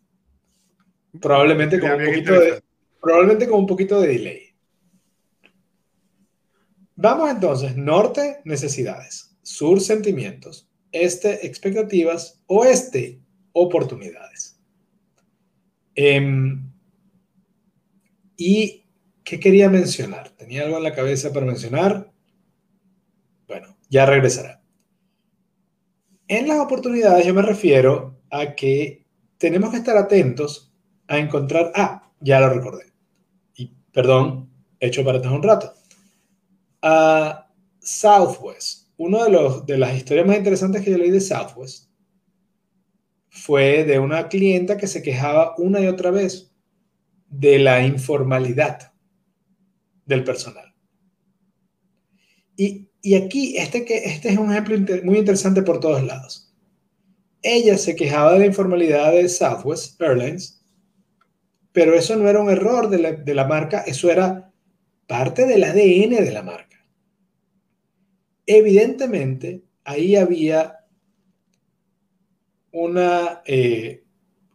Probablemente con, un poquito de, probablemente con un poquito de delay. Vamos entonces, norte, necesidades, sur, sentimientos, este, expectativas, oeste, oportunidades. Em, ¿Y qué quería mencionar? ¿Tenía algo en la cabeza para mencionar? Bueno, ya regresará. En las oportunidades yo me refiero a que tenemos que estar atentos a encontrar, ah, ya lo recordé. Y perdón, hecho para atrás un rato. A Southwest una de, de las historias más interesantes que yo leí de Southwest fue de una clienta que se quejaba una y otra vez de la informalidad del personal. Y, aquí, este, que, este es un ejemplo muy interesante por todos lados. Ella se quejaba de la informalidad de Southwest Airlines, pero eso no era un error de la, de la marca, eso era parte del ADN de la marca. Evidentemente, ahí había una eh,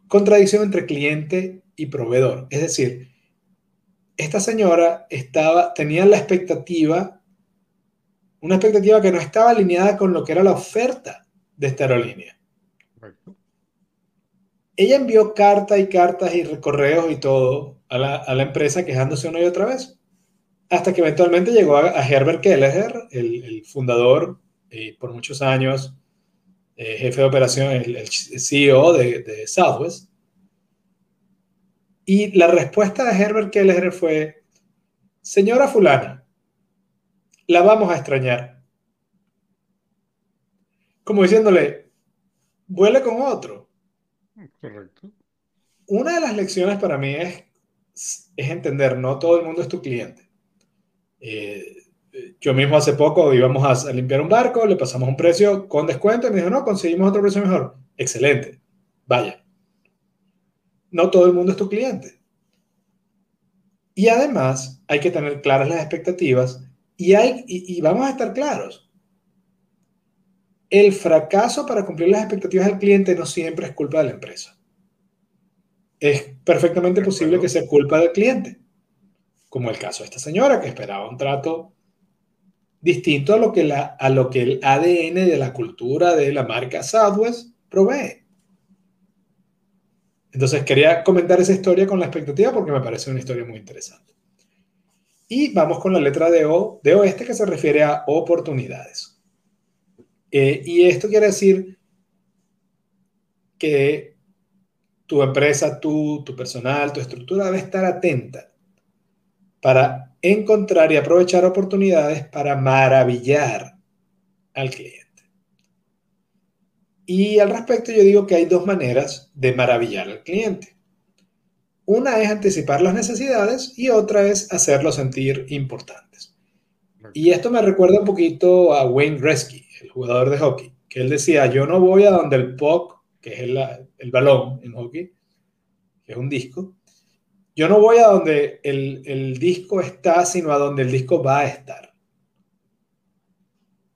contradicción entre cliente y proveedor. Es decir, esta señora estaba, tenía la expectativa, una expectativa que no estaba alineada con lo que era la oferta de esta aerolínea. Ella envió cartas y cartas y correos y todo a la, a la empresa quejándose una y otra vez hasta que eventualmente llegó a, Herbert Kelleher, el, fundador y por muchos años eh, jefe de operación, el, CEO de, Southwest. Y la respuesta de Herbert Kelleher fue, señora fulana, la vamos a extrañar. Como diciéndole, vuele con otro. Correcto. Una de las lecciones para mí es, es entender, no todo el mundo es tu cliente. Eh, yo mismo hace poco íbamos a, limpiar un barco, le pasamos un precio con descuento y me dijo, no, conseguimos otro precio mejor. Excelente, vaya. No todo el mundo es tu cliente. Y además hay que tener claras las expectativas y, hay, y vamos a estar claros. El fracaso para cumplir las expectativas del cliente no siempre es culpa de la empresa. Es perfectamente posible que sea culpa del cliente como el caso de esta señora que esperaba un trato distinto a lo que, la, a lo que el ADN de la cultura de la marca Southwest provee. Entonces quería comentar esa historia con la expectativa porque me parece una historia muy interesante. Y vamos con la letra de O, de oeste, que se refiere a oportunidades. Eh, y esto quiere decir que tu empresa, tú, tu personal, tu estructura debe estar atenta para encontrar y aprovechar oportunidades para maravillar al cliente. Y al respecto yo digo que hay dos maneras de maravillar al cliente. Una es anticipar las necesidades y otra es hacerlo sentir importantes. Y esto me recuerda un poquito a Wayne Gretzky, el jugador de hockey, que él decía, yo no voy a donde el puck, que es el, el balón en hockey, que es un disco, yo no voy a donde el, disco está, sino a donde el disco va a estar.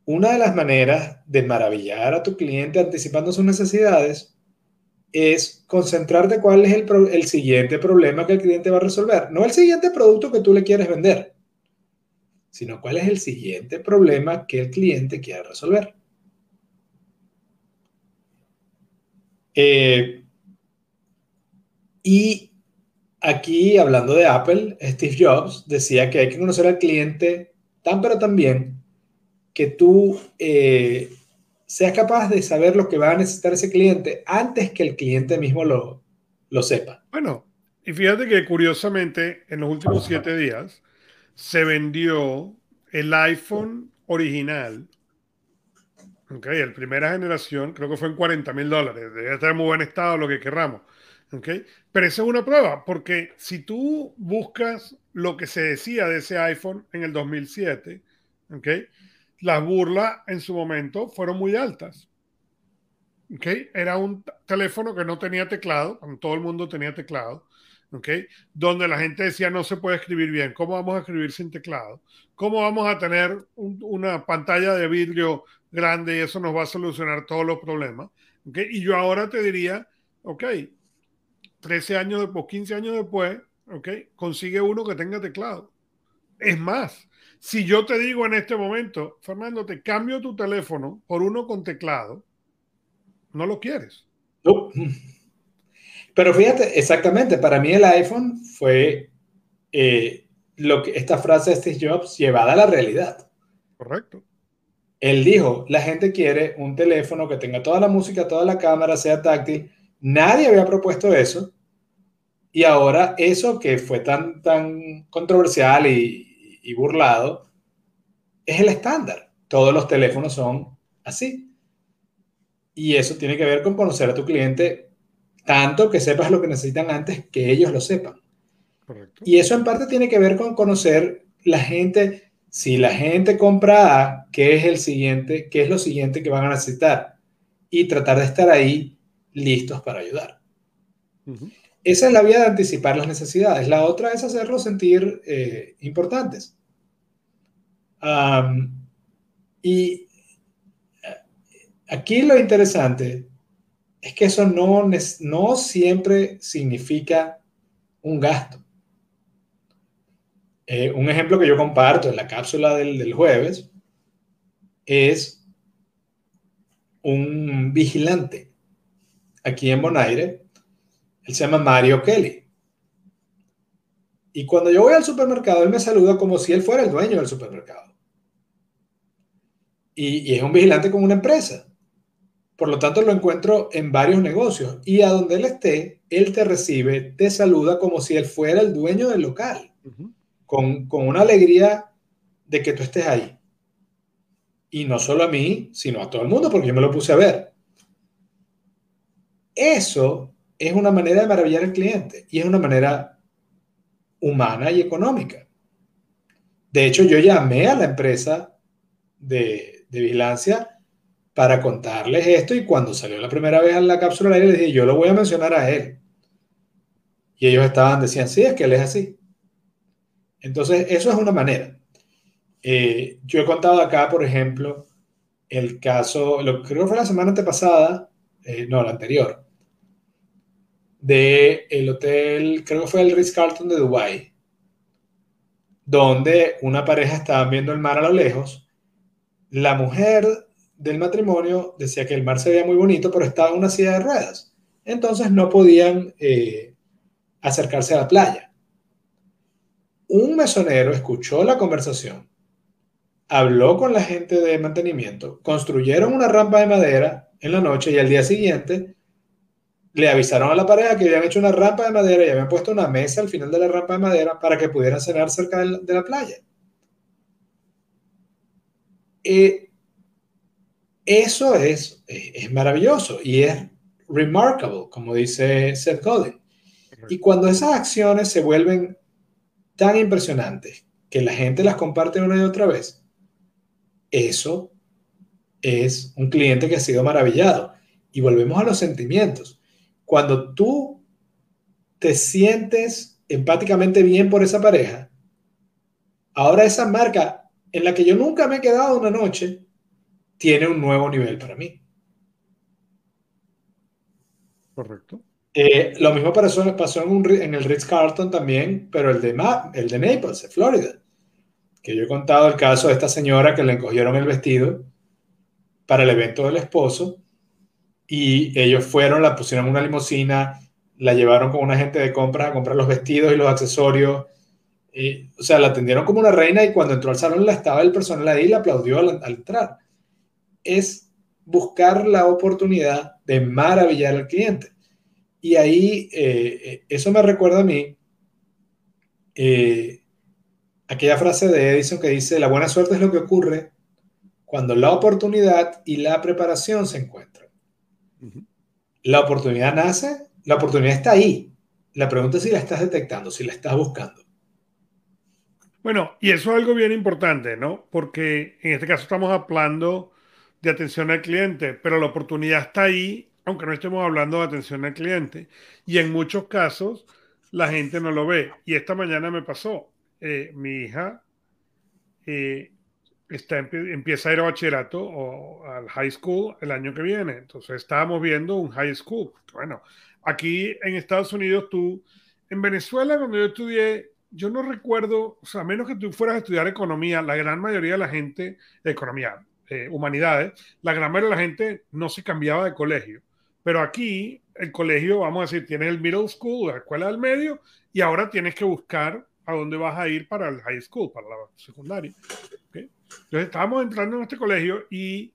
Una de las maneras de maravillar a tu cliente anticipando sus necesidades es concentrarte cuál es el, el, siguiente problema que el cliente va a resolver. No el siguiente producto que tú le quieres vender, sino cuál es el siguiente problema que el cliente quiere resolver. Eh, y aquí, hablando de Apple, Steve Jobs decía que hay que conocer al cliente tan pero tan bien que tú eh, seas capaz de saber lo que va a necesitar ese cliente antes que el cliente mismo lo, lo sepa. Bueno, y fíjate que curiosamente en los últimos siete días se vendió el iPhone original, okay, el primera generación, creo que fue en 40 mil dólares, debe estar en muy buen estado, lo que querramos. Pero esa es una prueba, porque si tú buscas lo que se decía de ese iPhone en el 2007, okay, las burlas en su momento fueron muy altas. Era un teléfono que no tenía teclado, todo el mundo tenía teclado, donde la gente decía no se puede escribir bien, ¿cómo vamos a escribir sin teclado? ¿Cómo vamos a tener una pantalla de vidrio grande y eso nos va a solucionar todos los problemas? Y yo ahora te diría, ok, 13 años después, 15 años después, ok, consigue uno que tenga teclado. Es más, si yo te digo en este momento, Fernando, te cambio tu teléfono por uno con teclado, no lo quieres. No. Pero fíjate, exactamente, para mí el iPhone fue eh, lo que esta frase de Steve Jobs llevada a la realidad. Correcto. Él dijo, la gente quiere un teléfono que tenga toda la música, toda la cámara, sea táctil. Nadie había propuesto eso. Y ahora eso que fue tan, tan controversial y, y burlado, es el estándar. Todos los teléfonos son así. Y eso tiene que ver con conocer a tu cliente tanto que sepas lo que necesitan antes que ellos lo sepan. Y eso en parte tiene que ver con conocer la gente. Si la gente compra A, ¿qué es el siguiente? ¿Qué es lo siguiente que van a necesitar? Y tratar de estar ahí listos para ayudar. Esa es la vía de anticipar las necesidades. La otra es hacerlos sentir eh, importantes. y aquí lo interesante es que eso no, no siempre significa un gasto. Eh, un ejemplo que yo comparto en la cápsula del, del jueves es un vigilante aquí en Bonaire él se llama Mario Kelly. Y cuando yo voy al supermercado, él me saluda como si él fuera el dueño del supermercado. Y, es un vigilante con una empresa. Por lo tanto, lo encuentro en varios negocios. Y a donde él esté, él te recibe, te saluda como si él fuera el dueño del local. con, con una alegría de que tú estés ahí. Y no solo a mí, sino a todo el mundo, porque yo me lo puse a ver. Eso es una manera de maravillar al cliente y es una manera humana y económica. De hecho, yo llamé a la empresa de, vigilancia para contarles esto y cuando salió la primera vez en la cápsula al aire les dije, yo lo voy a mencionar a él. Y ellos estaban, decían, sí, es que él es así. Entonces, eso es una manera. Eh, yo he contado acá, por ejemplo, el caso, lo creo que fue la semana antepasada, eh, no, la anterior, del el hotel, creo que fue el Ritz-Carlton de Dubai, donde una pareja estaba viendo el mar a lo lejos. La mujer del matrimonio decía que el mar se veía muy bonito, pero estaba en una silla de ruedas. Entonces no podían eh, acercarse a la playa. un mesonero escuchó la conversación, habló con la gente de mantenimiento, construyeron una rampa de madera en la noche y al día siguiente le avisaron a la pareja que habían hecho una rampa de madera y habían puesto una mesa al final de la rampa de madera para que pudieran cenar cerca de la, playa. Eh, eso es, es maravilloso y es remarkable, como dice Seth Godin. Y cuando esas acciones se vuelven tan impresionantes que la gente las comparte una y otra vez, eso es un cliente que ha sido maravillado. Y volvemos a los sentimientos. Cuando tú te sientes empáticamente bien por esa pareja, ahora esa marca en la que yo nunca me he quedado una noche, tiene un nuevo nivel para mí. Correcto. Eh, lo mismo pasó, pasó en, en, el Ritz Carlton también, pero el de, el de Naples, de Florida. Que yo he contado el caso de esta señora que le encogieron el vestido para el evento del esposo y ellos fueron, la pusieron en una limusina, la llevaron con un agente de compra a comprar los vestidos y los accesorios. Y, o sea, la atendieron como una reina y cuando entró al salón la estaba el personal ahí y la aplaudió al, entrar. Es buscar la oportunidad de maravillar al cliente. Y ahí, eh, eh, eso me recuerda a mí eh, aquella frase de Edison que dice, la buena suerte es lo que ocurre cuando la oportunidad y la preparación se encuentran. La oportunidad nace, la oportunidad está ahí. La pregunta es si la estás detectando, si la estás buscando. Bueno, y eso es algo bien importante, ¿no? Porque en este caso estamos hablando de atención al cliente, pero la oportunidad está ahí, aunque no estemos hablando de atención al cliente. Y en muchos casos la gente no lo ve. Y esta mañana me pasó, eh, mi hija eh, está, empieza a ir a bachillerato o al high school el año que viene. Entonces estábamos viendo un high school. Bueno, aquí en Estados Unidos tú, en Venezuela cuando yo estudié, yo no recuerdo, o sea, a menos que tú fueras a estudiar economía, la gran mayoría de la gente, economía, eh, humanidades, la gran mayoría de la gente no se cambiaba de colegio. Pero aquí el colegio, vamos a decir, tienes el middle school, la escuela del medio, y ahora tienes que buscar a dónde vas a ir para el high school, para la secundaria. Entonces estábamos entrando en este colegio y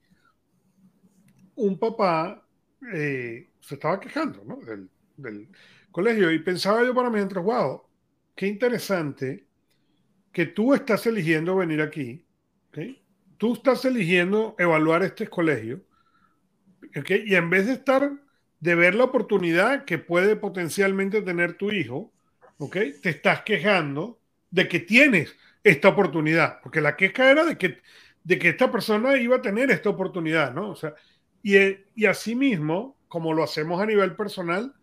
un papá eh, se estaba quejando del, colegio y pensaba yo para mí, mientras, wow, qué interesante que tú estás eligiendo venir aquí, ¿okay? tú estás eligiendo evaluar este colegio, ¿okay? y en vez de estar, de ver la oportunidad que puede potencialmente tener tu hijo, ¿okay? te estás quejando de que tienes esta oportunidad, porque la queja era de que, de que esta persona iba a tener esta oportunidad, ¿no? O sea, y, y asimismo, como lo hacemos a nivel personal,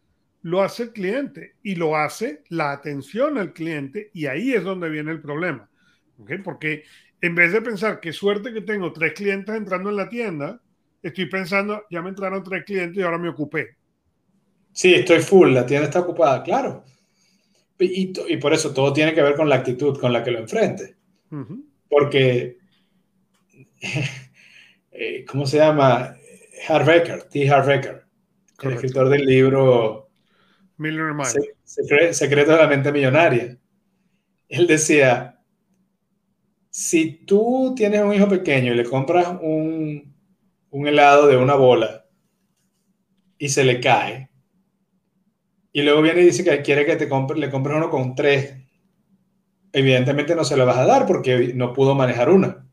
lo hace el cliente y lo hace la atención al cliente y ahí es donde viene el problema, ¿ok? Porque en vez de pensar qué suerte que tengo tres clientes entrando en la tienda, estoy pensando, ya me entraron tres clientes y ahora me ocupé. Sí, estoy full, la tienda está ocupada, claro. Y, por eso todo tiene que ver con la actitud con la que lo enfrente. Porque, eh, ¿cómo se llama? Harvecker, T. Harvecker, el escritor del libro Secreto de la mente millonaria. Él decía, si tú tienes un hijo pequeño y le compras un, un helado de una bola y se le cae, y luego viene y dice que quiere que te compre, le compres uno con tres. Evidentemente no se lo vas a dar porque no pudo manejar una.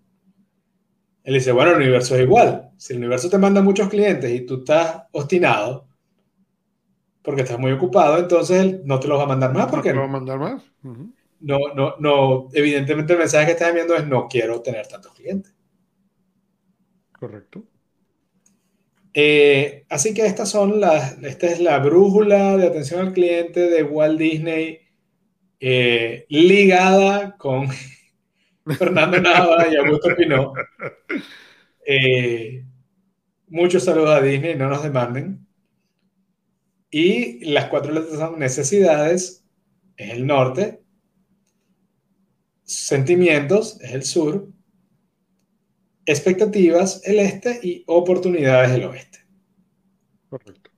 Él dice, bueno, el universo es igual. Si el universo te manda muchos clientes y tú estás obstinado porque estás muy ocupado, entonces él no te los va a mandar más. Porque no te va a mandar más. No, no, no. Evidentemente el mensaje que estás enviando es no quiero tener tantos clientes. Correcto. Eh, así que estas son las, esta es la brújula de atención al cliente de Walt Disney eh, ligada con Fernando Nava y Augusto Pinot. Eh, muchos saludos a Disney, no nos demanden. Y las cuatro letras son necesidades, es el norte, sentimientos, es el sur, expectativas el este y oportunidades el oeste. Correcto.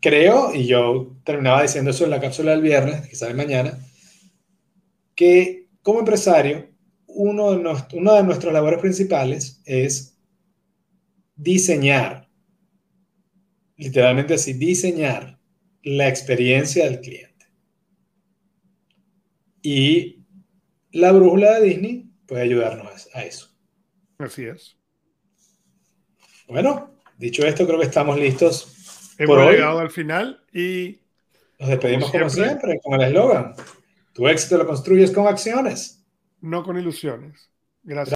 creo, y yo terminaba diciendo eso en la cápsula del viernes, que sale mañana, que como empresario, uno de, una de nuestras labores principales es diseñar, literalmente así, diseñar la experiencia del cliente. Y la brújula de Disney puede ayudarnos a eso. Así es. Bueno, dicho esto, creo que estamos listos. Hemos por llegado al final y nos despedimos como siempre, con el eslogan. Tu éxito lo construyes con acciones. No con ilusiones. Gracias.